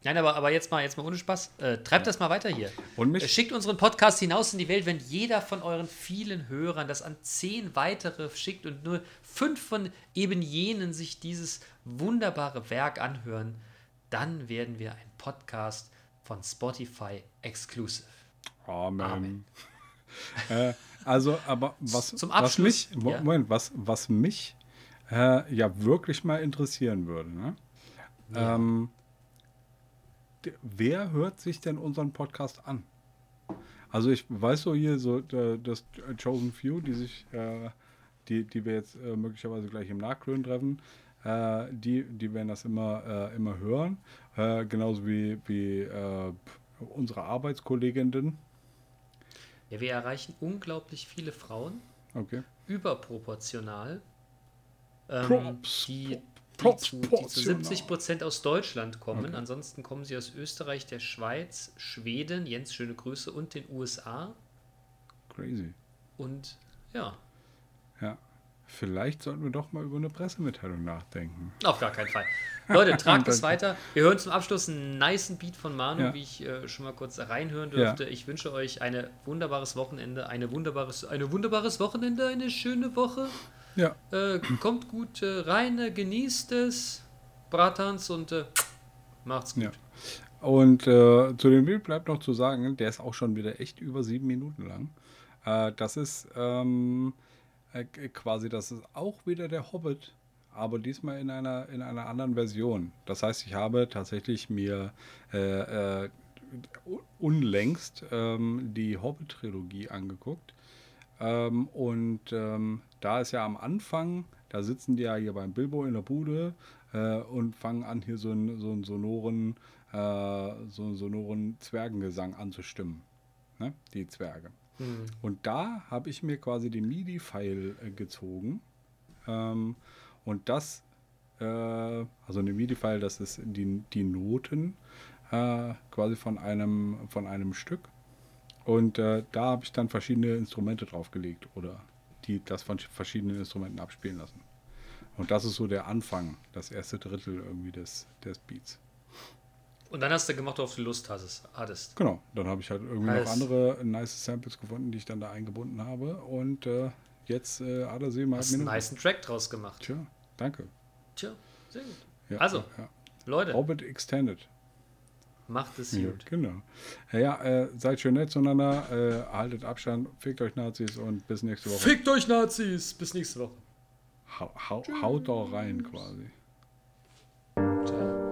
Nein, aber, aber jetzt mal, jetzt mal ohne Spaß. Äh, treibt das mal weiter hier. Und mich- Äh, Schickt unseren Podcast hinaus in die Welt, wenn jeder von euren vielen Hörern das an zehn weitere schickt und nur fünf von eben jenen sich dieses wunderbare Werk anhören, dann werden wir ein Podcast von Spotify exclusive. Amen. Amen. äh, also, aber was, Zum was Abschluss, mich, Mo- ja. Moment, was, was mich äh, ja wirklich mal interessieren würde, ne? Ja. Ähm, wer hört sich denn unseren Podcast an? Also ich weiß so hier so das Chosen Few, die sich, äh, die, die wir jetzt äh, möglicherweise gleich im Nachklönen treffen, äh, die, die werden das immer, äh, immer hören. Äh, genauso wie, wie äh, unsere Arbeitskolleginnen. Ja, wir erreichen unglaublich viele Frauen, Okay. überproportional, ähm, Props, die, die, zu, die zu proportional. 70 Prozent aus Deutschland kommen. Okay. Ansonsten kommen sie aus Österreich, der Schweiz, Schweden, Jens, schöne Grüße, und den USA. Crazy. Und ja, Ja. Vielleicht sollten wir doch mal über eine Pressemitteilung nachdenken. Auf gar keinen Fall. Leute, tragt es weiter. Wir hören zum Abschluss einen niceen Beat von Manu, Ja. wie ich äh, schon mal kurz reinhören dürfte. Ich wünsche euch ein wunderbares Wochenende, eine wunderbares, eine wunderbares Wochenende, eine schöne Woche. Ja, Äh, kommt gut äh, rein, äh, genießt es, Bratans und äh, macht's gut. ja. Und äh, zu dem Bild bleibt noch zu sagen, der ist auch schon wieder echt über sieben Minuten lang. Das ist ähm, äh, quasi, das ist auch wieder der Hobbit, aber diesmal in einer, in einer anderen Version. Das heißt, ich habe tatsächlich mir äh, äh, unlängst ähm, die Hobbit-Trilogie angeguckt. Ähm, und ähm, da ist ja am Anfang, da sitzen die ja hier beim Bilbo in der Bude äh, und fangen an, hier so einen, so einen sonoren, so sonoren Zwergengesang anzustimmen. Ne? Die Zwerge. Hm. Und da habe ich mir quasi den MIDI-File äh, gezogen. Ähm, und das, äh, also eine MIDI-File, das ist die, die Noten äh, quasi von einem, von einem Stück. Und äh, da habe ich dann verschiedene Instrumente draufgelegt oder die das von verschiedenen Instrumenten abspielen lassen. Und das ist so der Anfang, das erste Drittel irgendwie des, des Beats. Und dann hast du gemacht, worauf du Lust hattest. Genau, dann habe ich halt irgendwie Alles. noch andere nice Samples gefunden, die ich dann da eingebunden habe. Und äh, jetzt äh, hat er sie mal Hast einen niceen Track draus gemacht. Tja, danke. Tja, sehr gut. Ja, Also, ja. Leute, Orbit Extended. macht es Ja, gut. genau. Ja, äh, seid schön nett zueinander, äh, haltet Abstand, fickt euch Nazis und bis nächste Woche. Fickt euch Nazis! Bis nächste Woche. Hau, hau, haut doch rein quasi. Ciao.